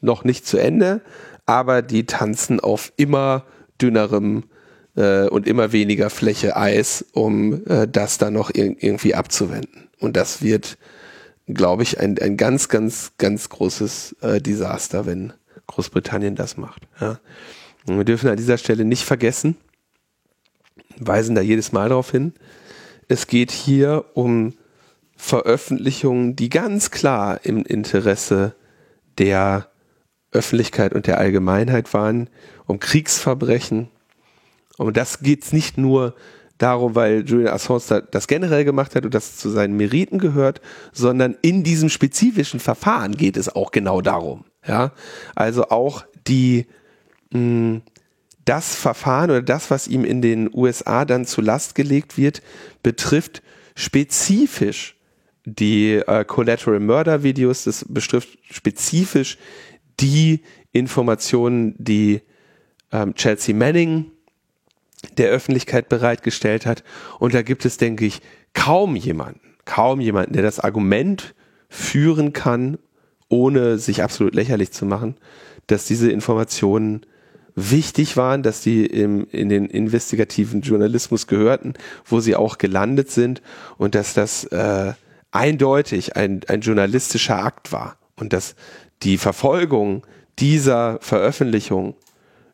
noch nicht zu Ende, aber die tanzen auf immer dünnerem äh, und immer weniger Fläche Eis, um äh, das dann noch ir irgendwie abzuwenden. Und das wird, glaube ich, ein, ein ganz, ganz, ganz großes äh, Desaster, wenn Großbritannien das macht. Ja. Wir dürfen an dieser Stelle nicht vergessen, weisen da jedes Mal darauf hin, es geht hier um Veröffentlichungen, die ganz klar im Interesse der Öffentlichkeit und der Allgemeinheit waren, um Kriegsverbrechen. Und das geht es nicht nur darum, weil Julian Assange das generell gemacht hat und das zu seinen Meriten gehört, sondern in diesem spezifischen Verfahren geht es auch genau darum. Ja, also auch die mh, das Verfahren oder das, was ihm in den USA dann zu Last gelegt wird, betrifft spezifisch die äh, Collateral Murder Videos, das betrifft spezifisch die Informationen, die ähm, Chelsea Manning der Öffentlichkeit bereitgestellt hat. Und da gibt es, denke ich, kaum jemanden, kaum jemanden, der das Argument führen kann, ohne sich absolut lächerlich zu machen, dass diese Informationen wichtig waren, dass die im, in den investigativen Journalismus gehörten, wo sie auch gelandet sind und dass das äh, eindeutig ein, ein journalistischer Akt war und dass die Verfolgung dieser Veröffentlichung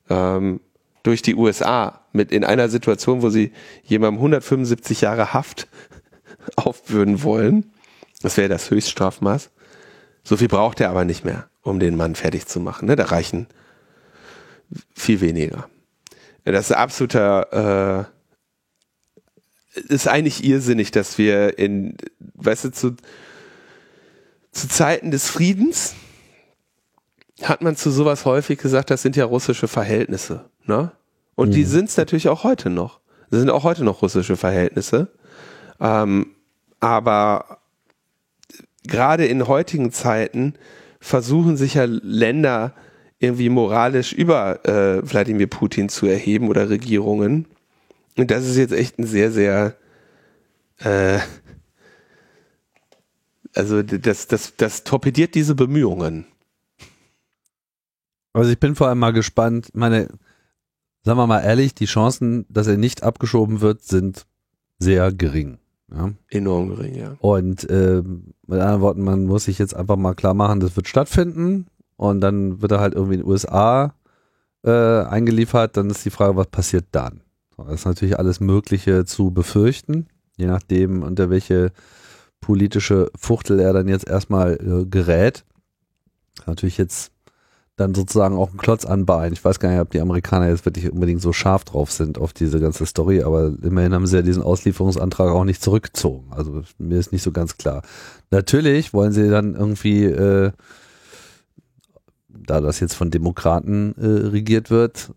ähm, durch die USA mit in einer Situation, wo sie jemandem 175 Jahre Haft aufbürden wollen, das wäre das Höchststrafmaß. So viel braucht er aber nicht mehr, um den Mann fertig zu machen. Ne? Da reichen viel weniger. Das ist absoluter, äh, ist eigentlich irrsinnig, dass wir in, weißt du, zu, zu Zeiten des Friedens hat man zu sowas häufig gesagt, das sind ja russische Verhältnisse. Ne? Und mhm. die sind es natürlich auch heute noch. Das sind auch heute noch russische Verhältnisse. Ähm, aber gerade in heutigen Zeiten versuchen sich ja Länder irgendwie moralisch über äh, Wladimir Putin zu erheben oder Regierungen. Und das ist jetzt echt ein sehr, sehr äh, also das, das, das torpediert diese Bemühungen. Also ich bin vor allem mal gespannt, meine, sagen wir mal ehrlich, die Chancen, dass er nicht abgeschoben wird, sind sehr gering. Ja. Enorm gering, ja. Und äh, mit anderen Worten, man muss sich jetzt einfach mal klar machen, das wird stattfinden und dann wird er halt irgendwie in den USA äh, eingeliefert, dann ist die Frage, was passiert dann? Das ist natürlich alles Mögliche zu befürchten, je nachdem, unter welche politische Fuchtel er dann jetzt erstmal äh, gerät. Natürlich jetzt dann sozusagen auch ein Klotz anbein. Ich weiß gar nicht, ob die Amerikaner jetzt wirklich unbedingt so scharf drauf sind auf diese ganze Story, aber immerhin haben sie ja diesen Auslieferungsantrag auch nicht zurückgezogen. Also mir ist nicht so ganz klar. Natürlich wollen sie dann irgendwie äh, da das jetzt von Demokraten äh, regiert wird,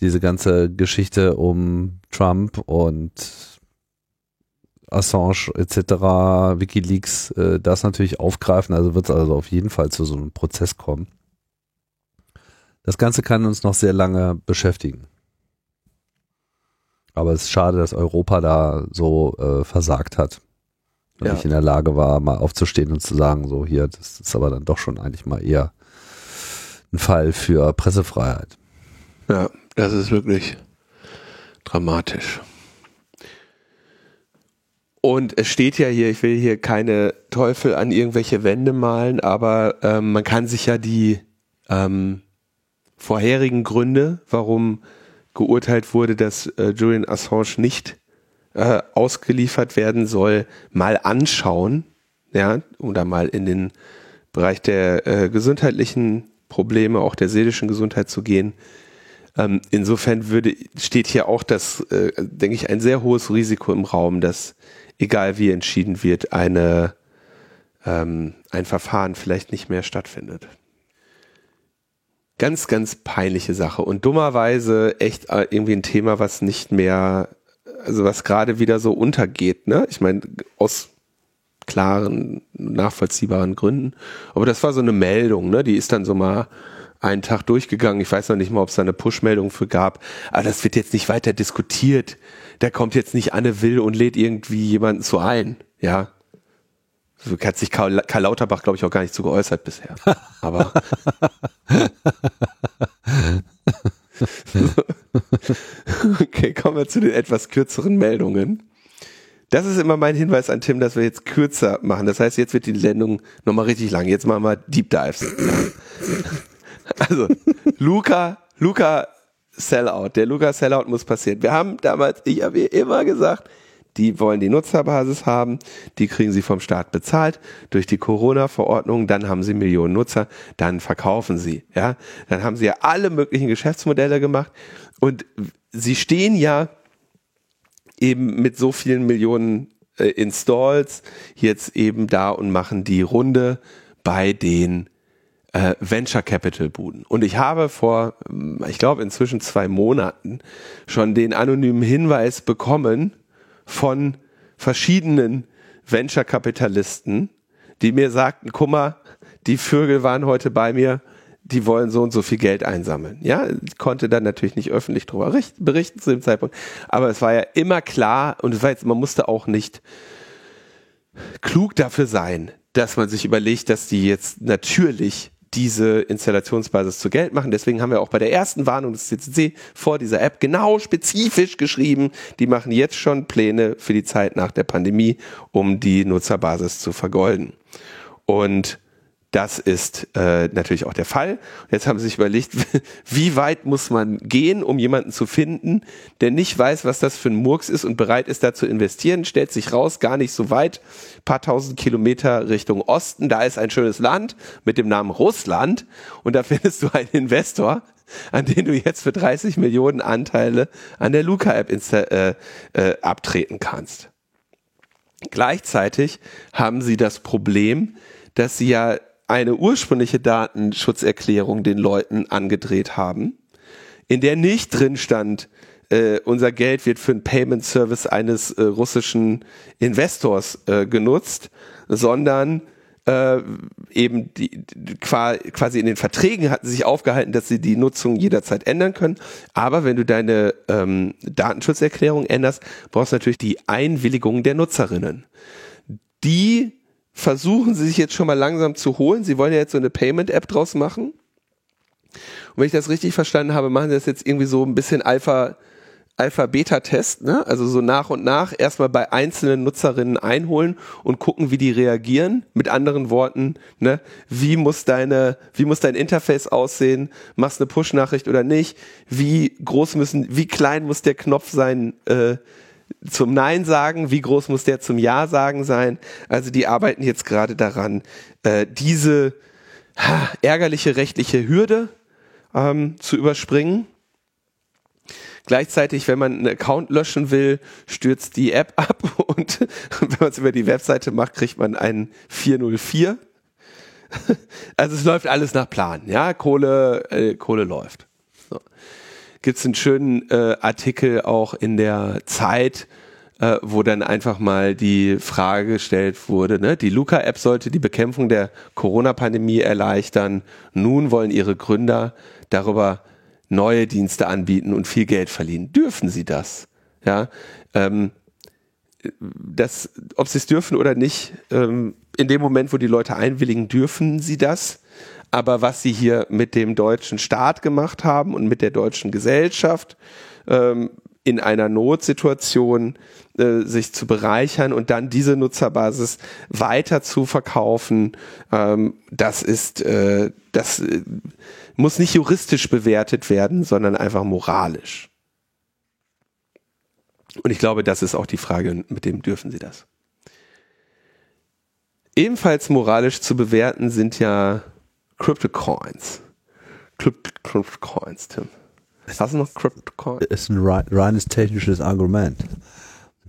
diese ganze Geschichte um Trump und Assange etc., Wikileaks, äh, das natürlich aufgreifen. Also wird es also auf jeden Fall zu so einem Prozess kommen. Das Ganze kann uns noch sehr lange beschäftigen. Aber es ist schade, dass Europa da so äh, versagt hat. Und ja. nicht in der Lage war, mal aufzustehen und zu sagen, so hier, das ist aber dann doch schon eigentlich mal eher ein Fall für Pressefreiheit. Ja, das ist wirklich dramatisch. Und es steht ja hier, ich will hier keine Teufel an irgendwelche Wände malen, aber ähm, man kann sich ja die ähm, vorherigen Gründe, warum geurteilt wurde, dass äh, Julian Assange nicht äh, ausgeliefert werden soll, mal anschauen, ja, oder mal in den Bereich der äh, gesundheitlichen Probleme auch der seelischen Gesundheit zu gehen. Ähm, insofern würde, steht hier auch das, äh, denke ich, ein sehr hohes Risiko im Raum, dass egal wie entschieden wird, eine, ähm, ein Verfahren vielleicht nicht mehr stattfindet. Ganz, ganz peinliche Sache und dummerweise echt äh, irgendwie ein Thema, was nicht mehr, also was gerade wieder so untergeht. Ne? Ich meine, aus klaren, nachvollziehbaren Gründen. Aber das war so eine Meldung, ne? Die ist dann so mal einen Tag durchgegangen. Ich weiß noch nicht mal, ob es da eine Push-Meldung für gab. Aber das wird jetzt nicht weiter diskutiert. Da kommt jetzt nicht Anne Will und lädt irgendwie jemanden zu ein. Ja. So hat sich Karl, Karl Lauterbach, glaube ich, auch gar nicht so geäußert bisher. Aber. Okay, kommen wir zu den etwas kürzeren Meldungen. Das ist immer mein Hinweis an Tim, dass wir jetzt kürzer machen. Das heißt, jetzt wird die Sendung nochmal richtig lang. Jetzt machen wir Deep Dives. Also, Luca, Luca Sellout. Der Luca Sellout muss passieren. Wir haben damals, ich habe immer gesagt, die wollen die Nutzerbasis haben, die kriegen sie vom Staat bezahlt durch die Corona-Verordnung, dann haben sie Millionen Nutzer, dann verkaufen sie, ja. Dann haben sie ja alle möglichen Geschäftsmodelle gemacht und sie stehen ja eben mit so vielen Millionen äh, Installs jetzt eben da und machen die Runde bei den äh, Venture Capital Buden. Und ich habe vor, ich glaube inzwischen zwei Monaten schon den anonymen Hinweis bekommen von verschiedenen Venture Kapitalisten, die mir sagten, guck mal, die Vögel waren heute bei mir, die wollen so und so viel Geld einsammeln. Ja, ich konnte dann natürlich nicht öffentlich darüber berichten zu dem Zeitpunkt, aber es war ja immer klar und es war jetzt, man musste auch nicht klug dafür sein, dass man sich überlegt, dass die jetzt natürlich diese Installationsbasis zu Geld machen. Deswegen haben wir auch bei der ersten Warnung des CCC vor dieser App genau spezifisch geschrieben, die machen jetzt schon Pläne für die Zeit nach der Pandemie, um die Nutzerbasis zu vergolden. Und das ist äh, natürlich auch der Fall. Jetzt haben sie sich überlegt, wie weit muss man gehen, um jemanden zu finden, der nicht weiß, was das für ein Murks ist und bereit ist, da zu investieren. Stellt sich raus, gar nicht so weit, paar tausend Kilometer Richtung Osten. Da ist ein schönes Land mit dem Namen Russland und da findest du einen Investor, an den du jetzt für 30 Millionen Anteile an der Luca-App äh, äh, abtreten kannst. Gleichzeitig haben sie das Problem, dass sie ja eine ursprüngliche Datenschutzerklärung den Leuten angedreht haben, in der nicht drin stand, äh, unser Geld wird für einen Payment Service eines äh, russischen Investors äh, genutzt, sondern äh, eben die, quasi in den Verträgen hatten sie sich aufgehalten, dass sie die Nutzung jederzeit ändern können. Aber wenn du deine ähm, Datenschutzerklärung änderst, brauchst du natürlich die Einwilligung der Nutzerinnen. Die versuchen sie sich jetzt schon mal langsam zu holen. Sie wollen ja jetzt so eine Payment-App draus machen. Und wenn ich das richtig verstanden habe, machen sie das jetzt irgendwie so ein bisschen Alpha, Alpha-Beta-Test, ne? Also so nach und nach erstmal bei einzelnen Nutzerinnen einholen und gucken, wie die reagieren. Mit anderen Worten, ne? Wie muss deine, wie muss dein Interface aussehen? Machst eine Push-Nachricht oder nicht? Wie groß müssen, wie klein muss der Knopf sein, äh, zum Nein sagen, wie groß muss der zum Ja sagen sein. Also die arbeiten jetzt gerade daran, äh, diese ha, ärgerliche rechtliche Hürde ähm, zu überspringen. Gleichzeitig, wenn man einen Account löschen will, stürzt die App ab und wenn man es über die Webseite macht, kriegt man einen 404. Also es läuft alles nach Plan, ja, Kohle, äh, Kohle läuft gibt es einen schönen äh, Artikel auch in der Zeit, äh, wo dann einfach mal die Frage gestellt wurde, ne? die Luca-App sollte die Bekämpfung der Corona-Pandemie erleichtern. Nun wollen ihre Gründer darüber neue Dienste anbieten und viel Geld verliehen. Dürfen sie das? Ja, ähm, das, ob sie es dürfen oder nicht, ähm, in dem Moment, wo die Leute einwilligen, dürfen sie das. Aber was sie hier mit dem deutschen Staat gemacht haben und mit der deutschen Gesellschaft ähm, in einer Notsituation äh, sich zu bereichern und dann diese Nutzerbasis weiter zu verkaufen, ähm, das ist, äh, das äh, muss nicht juristisch bewertet werden, sondern einfach moralisch. Und ich glaube, das ist auch die Frage, mit dem dürfen sie das. Ebenfalls moralisch zu bewerten sind ja Cryptocoins. Cryptocoins, Tim. Hast du noch Cryptocoins? Ist ein reines technisches Argument.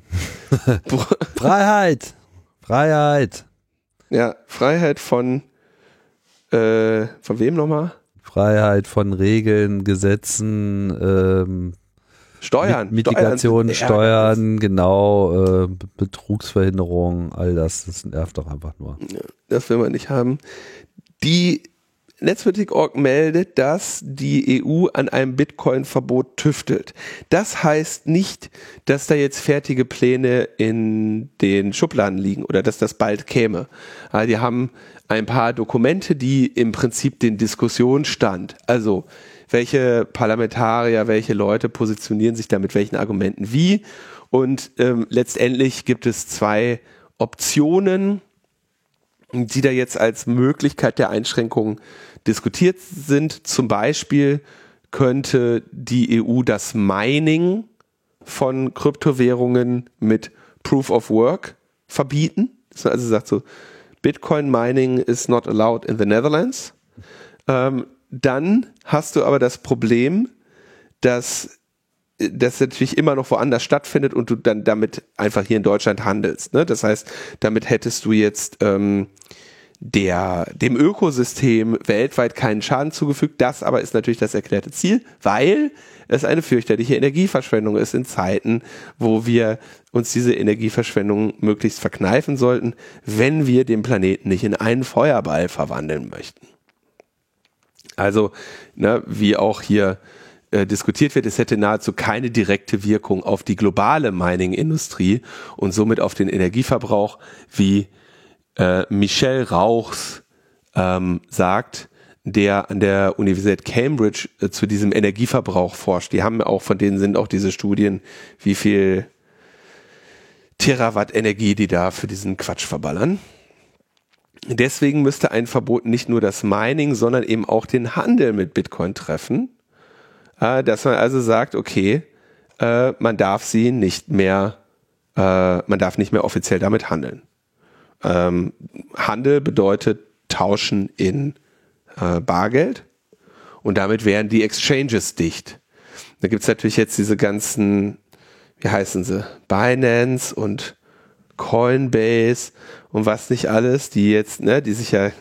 Freiheit! Freiheit! Ja, Freiheit von, äh, von wem nochmal? Freiheit von Regeln, Gesetzen, ähm, Steuern. Mitigation, Steuern, Steuern genau, äh, Betrugsverhinderung, all das, das nervt doch einfach nur. Ja, das will man nicht haben. Die Netzpolitik.org meldet, dass die EU an einem Bitcoin-Verbot tüftelt. Das heißt nicht, dass da jetzt fertige Pläne in den Schubladen liegen oder dass das bald käme. Die haben ein paar Dokumente, die im Prinzip den Diskussionsstand, also welche Parlamentarier, welche Leute positionieren sich da mit welchen Argumenten wie. Und ähm, letztendlich gibt es zwei Optionen, die da jetzt als Möglichkeit der Einschränkung diskutiert sind. Zum Beispiel könnte die EU das Mining von Kryptowährungen mit Proof of Work verbieten. Also sagt so, Bitcoin Mining is not allowed in the Netherlands. Ähm, dann hast du aber das Problem, dass das natürlich immer noch woanders stattfindet und du dann damit einfach hier in Deutschland handelst. Ne? Das heißt, damit hättest du jetzt ähm, der, dem Ökosystem weltweit keinen Schaden zugefügt. Das aber ist natürlich das erklärte Ziel, weil es eine fürchterliche Energieverschwendung ist in Zeiten, wo wir uns diese Energieverschwendung möglichst verkneifen sollten, wenn wir den Planeten nicht in einen Feuerball verwandeln möchten. Also, ne, wie auch hier äh, diskutiert wird, es hätte nahezu keine direkte Wirkung auf die globale Mining-Industrie und somit auf den Energieverbrauch, wie äh, Michel Rauchs ähm, sagt, der an der Universität Cambridge äh, zu diesem Energieverbrauch forscht. Die haben auch, von denen sind auch diese Studien, wie viel Terawatt Energie die da für diesen Quatsch verballern. Deswegen müsste ein Verbot nicht nur das Mining, sondern eben auch den Handel mit Bitcoin treffen. Äh, dass man also sagt, okay, äh, man darf sie nicht mehr, äh, man darf nicht mehr offiziell damit handeln. Ähm, Handel bedeutet Tauschen in äh, Bargeld und damit wären die Exchanges dicht. Da gibt's natürlich jetzt diese ganzen, wie heißen sie, Binance und Coinbase und was nicht alles, die jetzt, ne, die sich ja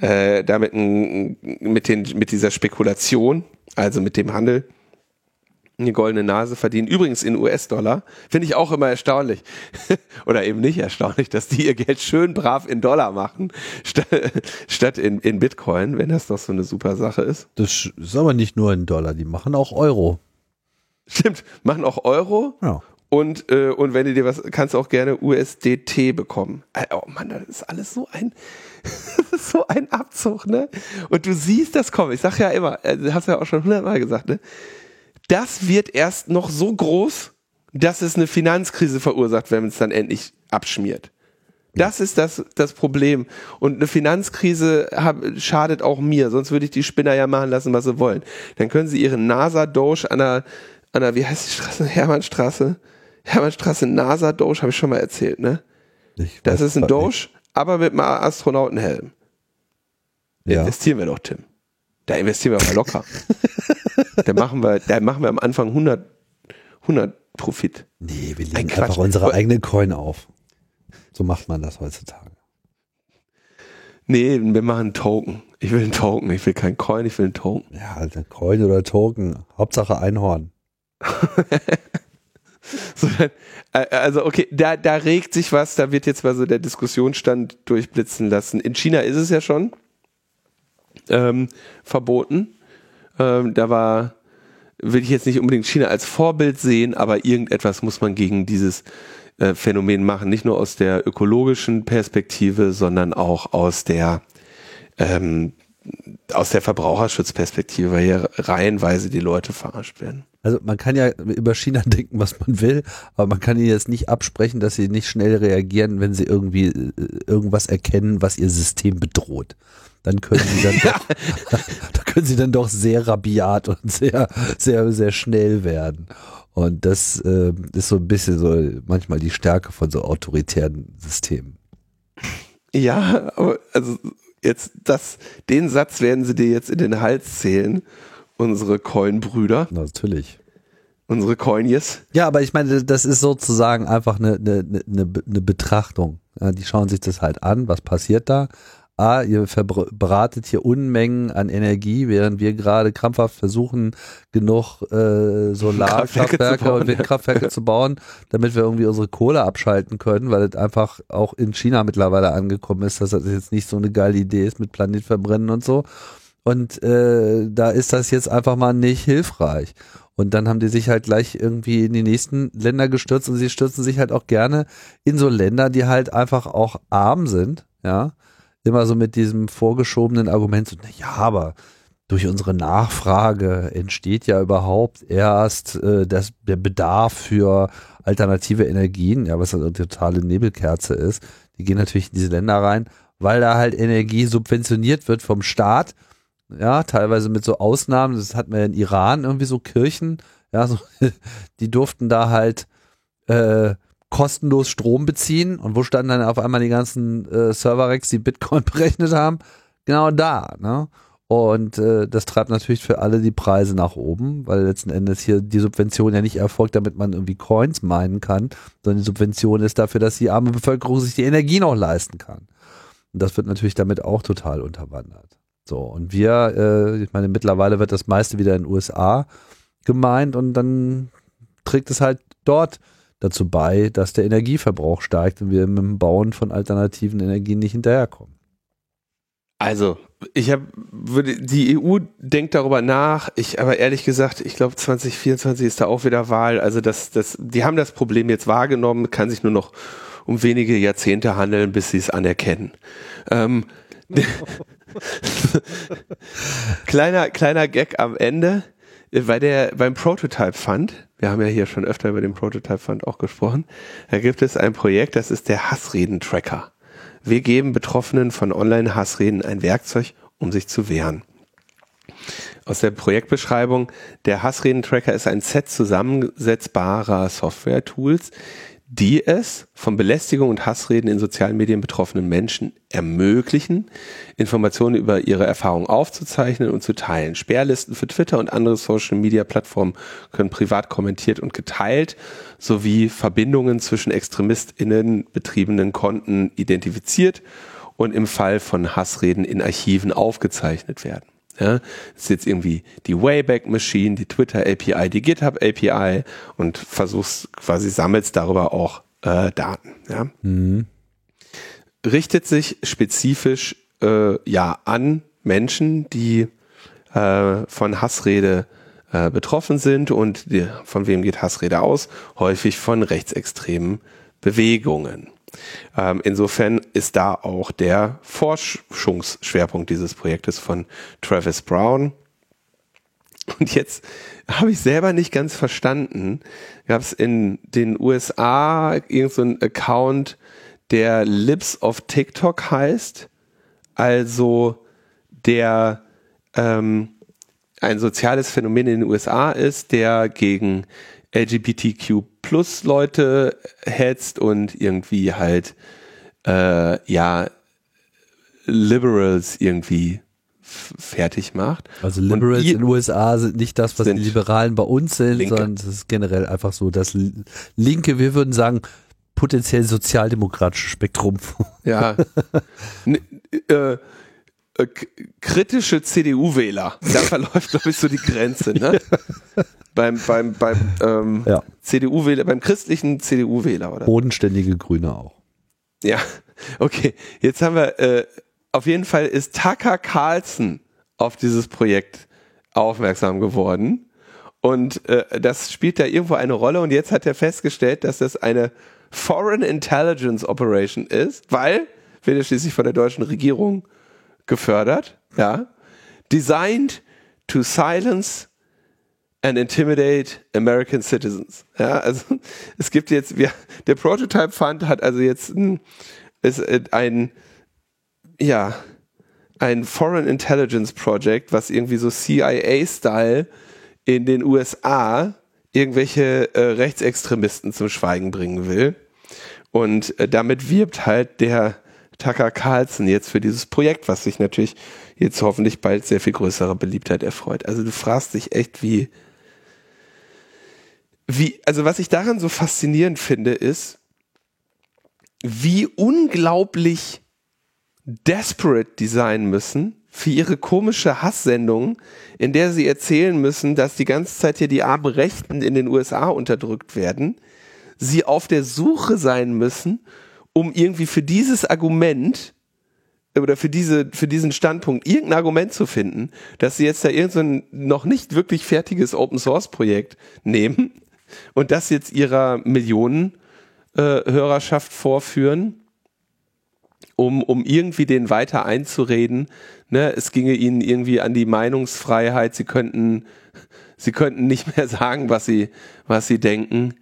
äh, damit mit, den, mit dieser Spekulation, also mit dem Handel, eine goldene Nase verdienen. Übrigens in US-Dollar. Finde ich auch immer erstaunlich. Oder eben nicht erstaunlich, dass die ihr Geld schön brav in Dollar machen, statt, statt in, in Bitcoin, wenn das doch so eine super Sache ist. Das ist aber nicht nur in Dollar, die machen auch Euro. Stimmt, machen auch Euro. Ja. Und, äh, und wenn du dir was, kannst du auch gerne USDT bekommen. Äh, oh Mann, das ist alles so ein, so ein Abzug, ne? Und du siehst das kommen. Ich sag ja immer, äh, hast ja auch schon hundertmal gesagt, ne? das wird erst noch so groß, dass es eine Finanzkrise verursacht, wenn es dann endlich abschmiert. Das ist das, das Problem. Und eine Finanzkrise hab, schadet auch mir, sonst würde ich die Spinner ja machen lassen, was sie wollen. Dann können sie ihren NASA-Doge an der, an der, wie heißt die Straße? Hermannstraße? Hermannstraße NASA-Doge, habe ich schon mal erzählt, ne? Ich das ist ein Doge, nicht. aber mit einem Astronautenhelm. Ja. Investieren wir doch, Tim. Da investieren wir aber locker. da machen wir, da machen wir am Anfang 100, 100 Profit. Nee, wir legen Ein einfach unsere eigene Coin auf. So macht man das heutzutage. Nee, wir machen einen Token. Ich will einen Token. Ich will keinen Coin, ich will einen Token. Ja, also Coin oder Token. Hauptsache Einhorn. so, äh, also okay, da, da regt sich was, da wird jetzt mal so der Diskussionsstand durchblitzen lassen. In China ist es ja schon ähm, verboten. Ähm, da war, will ich jetzt nicht unbedingt China als Vorbild sehen, aber irgendetwas muss man gegen dieses äh, Phänomen machen. Nicht nur aus der ökologischen Perspektive, sondern auch aus der ähm, aus der Verbraucherschutzperspektive, weil hier reihenweise die Leute verarscht werden. Also man kann ja über China denken, was man will, aber man kann ihnen jetzt nicht absprechen, dass sie nicht schnell reagieren, wenn sie irgendwie äh, irgendwas erkennen, was ihr System bedroht dann können sie dann doch, da können sie dann doch sehr rabiat und sehr, sehr, sehr schnell werden. Und das äh, ist so ein bisschen so manchmal die Stärke von so autoritären Systemen. Ja, aber also jetzt das, den Satz werden sie dir jetzt in den Hals zählen, unsere Coin-Brüder. Natürlich. Unsere Coinies. Ja, aber ich meine, das ist sozusagen einfach eine, eine, eine, eine Betrachtung. Die schauen sich das halt an, was passiert da ah, ihr verbratet hier Unmengen an Energie, während wir gerade krampfhaft versuchen, genug äh, Solarkraftwerke und Windkraftwerke zu bauen, damit wir irgendwie unsere Kohle abschalten können, weil es einfach auch in China mittlerweile angekommen ist, dass das jetzt nicht so eine geile Idee ist mit Planetverbrennen und so. Und äh, da ist das jetzt einfach mal nicht hilfreich. Und dann haben die sich halt gleich irgendwie in die nächsten Länder gestürzt und sie stürzen sich halt auch gerne in so Länder, die halt einfach auch arm sind, ja, immer so mit diesem vorgeschobenen Argument, so, na ja, aber durch unsere Nachfrage entsteht ja überhaupt erst äh, das, der Bedarf für alternative Energien, ja, was eine totale Nebelkerze ist. Die gehen natürlich in diese Länder rein, weil da halt Energie subventioniert wird vom Staat. Ja, teilweise mit so Ausnahmen. Das hat man ja in Iran irgendwie so Kirchen. Ja, so, die durften da halt äh, kostenlos Strom beziehen. Und wo standen dann auf einmal die ganzen äh, Server-Racks, die Bitcoin berechnet haben? Genau da. Ne? Und äh, das treibt natürlich für alle die Preise nach oben, weil letzten Endes hier die Subvention ja nicht erfolgt, damit man irgendwie Coins meinen kann, sondern die Subvention ist dafür, dass die arme Bevölkerung sich die Energie noch leisten kann. Und das wird natürlich damit auch total unterwandert. So, und wir, äh, ich meine, mittlerweile wird das meiste wieder in den USA gemeint und dann trägt es halt dort dazu bei, dass der Energieverbrauch steigt und wir mit dem Bauen von alternativen Energien nicht hinterherkommen. Also, ich habe die EU denkt darüber nach. Ich aber ehrlich gesagt, ich glaube 2024 ist da auch wieder Wahl. Also das das die haben das Problem jetzt wahrgenommen, kann sich nur noch um wenige Jahrzehnte handeln, bis sie es anerkennen. Ähm, kleiner kleiner Gag am Ende, bei der beim Prototype Fund. Wir haben ja hier schon öfter über den Prototype Fund auch gesprochen. Da gibt es ein Projekt, das ist der Hassreden Tracker. Wir geben Betroffenen von Online-Hassreden ein Werkzeug, um sich zu wehren. Aus der Projektbeschreibung, der Hassreden-Tracker ist ein Set zusammensetzbarer Software-Tools, die es von Belästigung und Hassreden in sozialen Medien betroffenen Menschen ermöglichen, Informationen über ihre Erfahrungen aufzuzeichnen und zu teilen. Sperrlisten für Twitter und andere Social-Media-Plattformen können privat kommentiert und geteilt, sowie Verbindungen zwischen ExtremistInnen betriebenen Konten identifiziert und im Fall von Hassreden in Archiven aufgezeichnet werden. Ja, das ist jetzt irgendwie die Wayback Machine, die Twitter API, die GitHub API und versuchst quasi sammelst darüber auch äh, Daten. Ja. Mhm. Richtet sich spezifisch äh, ja an Menschen, die äh, von Hassrede äh, betroffen sind und die, von wem geht Hassrede aus? Häufig von rechtsextremen Bewegungen. Ähm, insofern ist da auch der Forschungsschwerpunkt dieses Projektes von Travis Brown. Und jetzt habe ich selber nicht ganz verstanden, gab es in den USA irgendeinen so Account, der Lips of TikTok heißt, also der ähm, ein soziales Phänomen in den USA ist, der gegen LGBTQ plus Leute hetzt und irgendwie halt äh, ja Liberals irgendwie fertig macht. Also Liberals in den USA sind nicht das, was die Liberalen bei uns sind, Linke. sondern es ist generell einfach so das linke, wir würden sagen, potenziell sozialdemokratische Spektrum. Ja. äh, äh, kritische CDU-Wähler. Da verläuft, glaube ich, so die Grenze, ne? beim beim, beim ähm, ja. CDU-Wähler, beim christlichen CDU-Wähler, oder? Bodenständige Grüne auch. Ja, okay. Jetzt haben wir, äh, auf jeden Fall ist Tucker Carlson auf dieses Projekt aufmerksam geworden. Und äh, das spielt da irgendwo eine Rolle. Und jetzt hat er festgestellt, dass das eine Foreign Intelligence Operation ist, weil, wird ja schließlich von der deutschen Regierung gefördert, ja. Designed to silence and intimidate American citizens. Ja, also es gibt jetzt, wir, der Prototype Fund hat also jetzt ein, ist ein, ja, ein Foreign Intelligence Project, was irgendwie so CIA-Style in den USA irgendwelche äh, Rechtsextremisten zum Schweigen bringen will. Und äh, damit wirbt halt der Tucker Carlson jetzt für dieses Projekt, was sich natürlich jetzt hoffentlich bald sehr viel größere Beliebtheit erfreut. Also du fragst dich echt, wie, wie, also was ich daran so faszinierend finde, ist, wie unglaublich desperate die sein müssen für ihre komische Hasssendung, in der sie erzählen müssen, dass die ganze Zeit hier die armen Rechten in den USA unterdrückt werden, sie auf der Suche sein müssen, um irgendwie für dieses Argument oder für diese für diesen Standpunkt irgendein Argument zu finden, dass sie jetzt da irgendein noch nicht wirklich fertiges Open Source Projekt nehmen und das jetzt ihrer Millionen äh, Hörerschaft vorführen um, um irgendwie den weiter einzureden. Ne, es ginge ihnen irgendwie an die Meinungsfreiheit. Sie könnten, sie könnten nicht mehr sagen, was sie, was sie denken.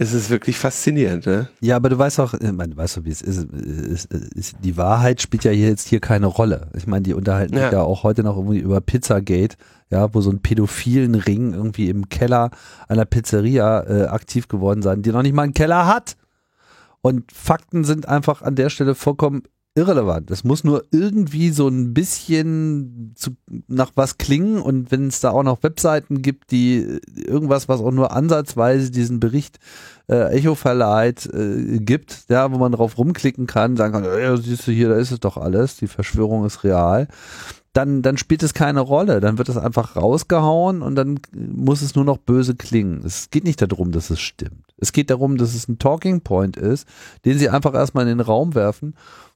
Es ist wirklich faszinierend, ne? Ja, aber du weißt auch, ich meine, du weißt doch, wie es ist. ist, ist die Wahrheit spielt ja jetzt hier keine Rolle. Ich meine, die unterhalten ja. sich ja auch heute noch irgendwie über Pizzagate, ja, wo so ein pädophilen Ring irgendwie im Keller einer Pizzeria äh, aktiv geworden sein, die noch nicht mal einen Keller hat. Und Fakten sind einfach an der Stelle vollkommen irrelevant. Es muss nur irgendwie so ein bisschen zu, nach was klingen und wenn es da auch noch Webseiten gibt, die irgendwas, was auch nur ansatzweise diesen Bericht äh, Echo verleiht, äh, gibt, ja, wo man drauf rumklicken kann, sagen kann, ja, siehst du hier, da ist es doch alles, die Verschwörung ist real dann, dann spielt es keine Rolle. Dann wird es einfach rausgehauen und dann muss es nur noch böse klingen. Es geht nicht darum, dass es stimmt. Es geht darum, dass es ein Talking Point ist, den sie einfach erstmal in den Raum werfen,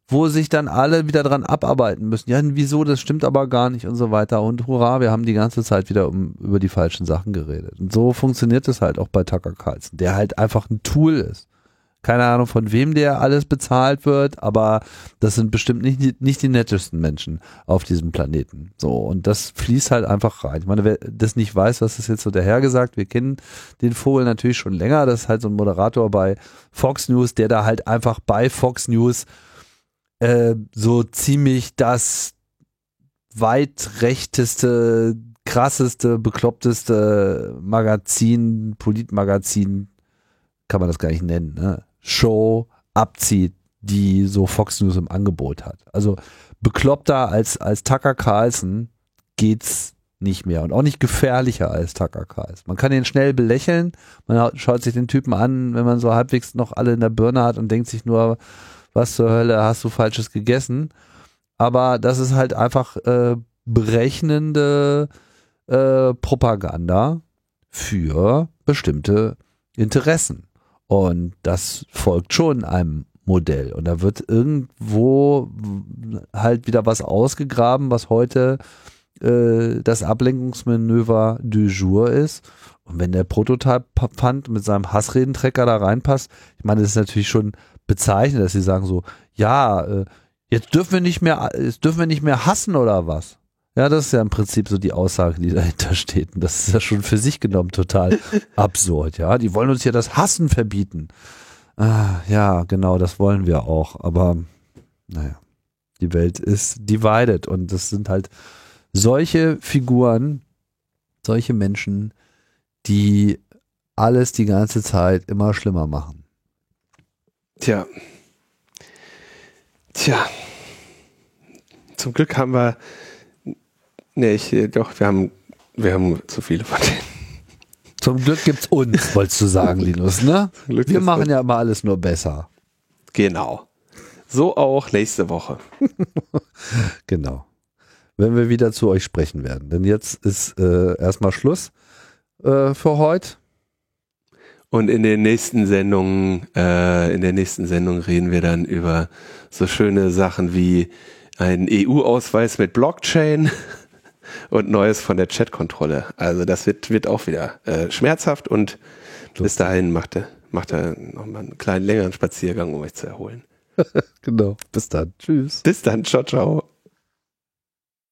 wo sich dann alle wieder dran abarbeiten müssen. Ja, wieso, das stimmt aber gar nicht und so weiter. Und hurra, wir haben die ganze Zeit wieder um, über die falschen Sachen geredet. Und so funktioniert es halt auch bei Tucker Carlson, der halt einfach ein Tool ist. Keine Ahnung, von wem der alles bezahlt wird, aber das sind bestimmt nicht, nicht die nettesten Menschen auf diesem Planeten. So, und das fließt halt einfach rein. Ich meine, wer das nicht weiß, was ist jetzt so dahergesagt, wir kennen den Vogel natürlich schon länger. Das ist halt so ein Moderator bei Fox News, der da halt einfach bei Fox News äh, so ziemlich das weitrechteste, krasseste, bekloppteste Magazin, Politmagazin, kann man das gar nicht nennen, ne? Show abzieht, die so Fox News im Angebot hat. Also bekloppter als, als Tucker Carlson geht's nicht mehr und auch nicht gefährlicher als Tucker Carlson. Man kann ihn schnell belächeln, man schaut sich den Typen an, wenn man so halbwegs noch alle in der Birne hat und denkt sich nur, was zur Hölle hast du falsches gegessen? Aber das ist halt einfach äh, berechnende äh, Propaganda für bestimmte Interessen. Und das folgt schon einem Modell. Und da wird irgendwo halt wieder was ausgegraben, was heute äh, das Ablenkungsmanöver du jour ist. Und wenn der Prototype-Pfand mit seinem Hassredentrecker da reinpasst, ich meine, das ist natürlich schon bezeichnend, dass sie sagen so, ja, äh, jetzt dürfen wir nicht mehr, jetzt dürfen wir nicht mehr hassen oder was? Ja, das ist ja im Prinzip so die Aussage, die dahinter steht. Und das ist ja schon für sich genommen total absurd. Ja, die wollen uns ja das Hassen verbieten. Ah, ja, genau, das wollen wir auch. Aber naja, die Welt ist divided und das sind halt solche Figuren, solche Menschen, die alles die ganze Zeit immer schlimmer machen. Tja. Tja. Zum Glück haben wir Nee, ich, äh, doch, wir haben, wir haben zu viele von denen. Zum Glück gibt's uns, wolltest du sagen, Linus, ne? Wir machen ja immer alles nur besser. Genau. So auch nächste Woche. genau. Wenn wir wieder zu euch sprechen werden. Denn jetzt ist äh, erstmal Schluss äh, für heute. Und in den nächsten Sendungen, äh, in der nächsten Sendung reden wir dann über so schöne Sachen wie einen EU-Ausweis mit Blockchain und Neues von der Chat-Kontrolle. Also das wird, wird auch wieder äh, schmerzhaft und Lustig. bis dahin macht er, macht er nochmal einen kleinen längeren Spaziergang, um euch zu erholen. genau. Bis dann. Tschüss. Bis dann. Ciao, ciao.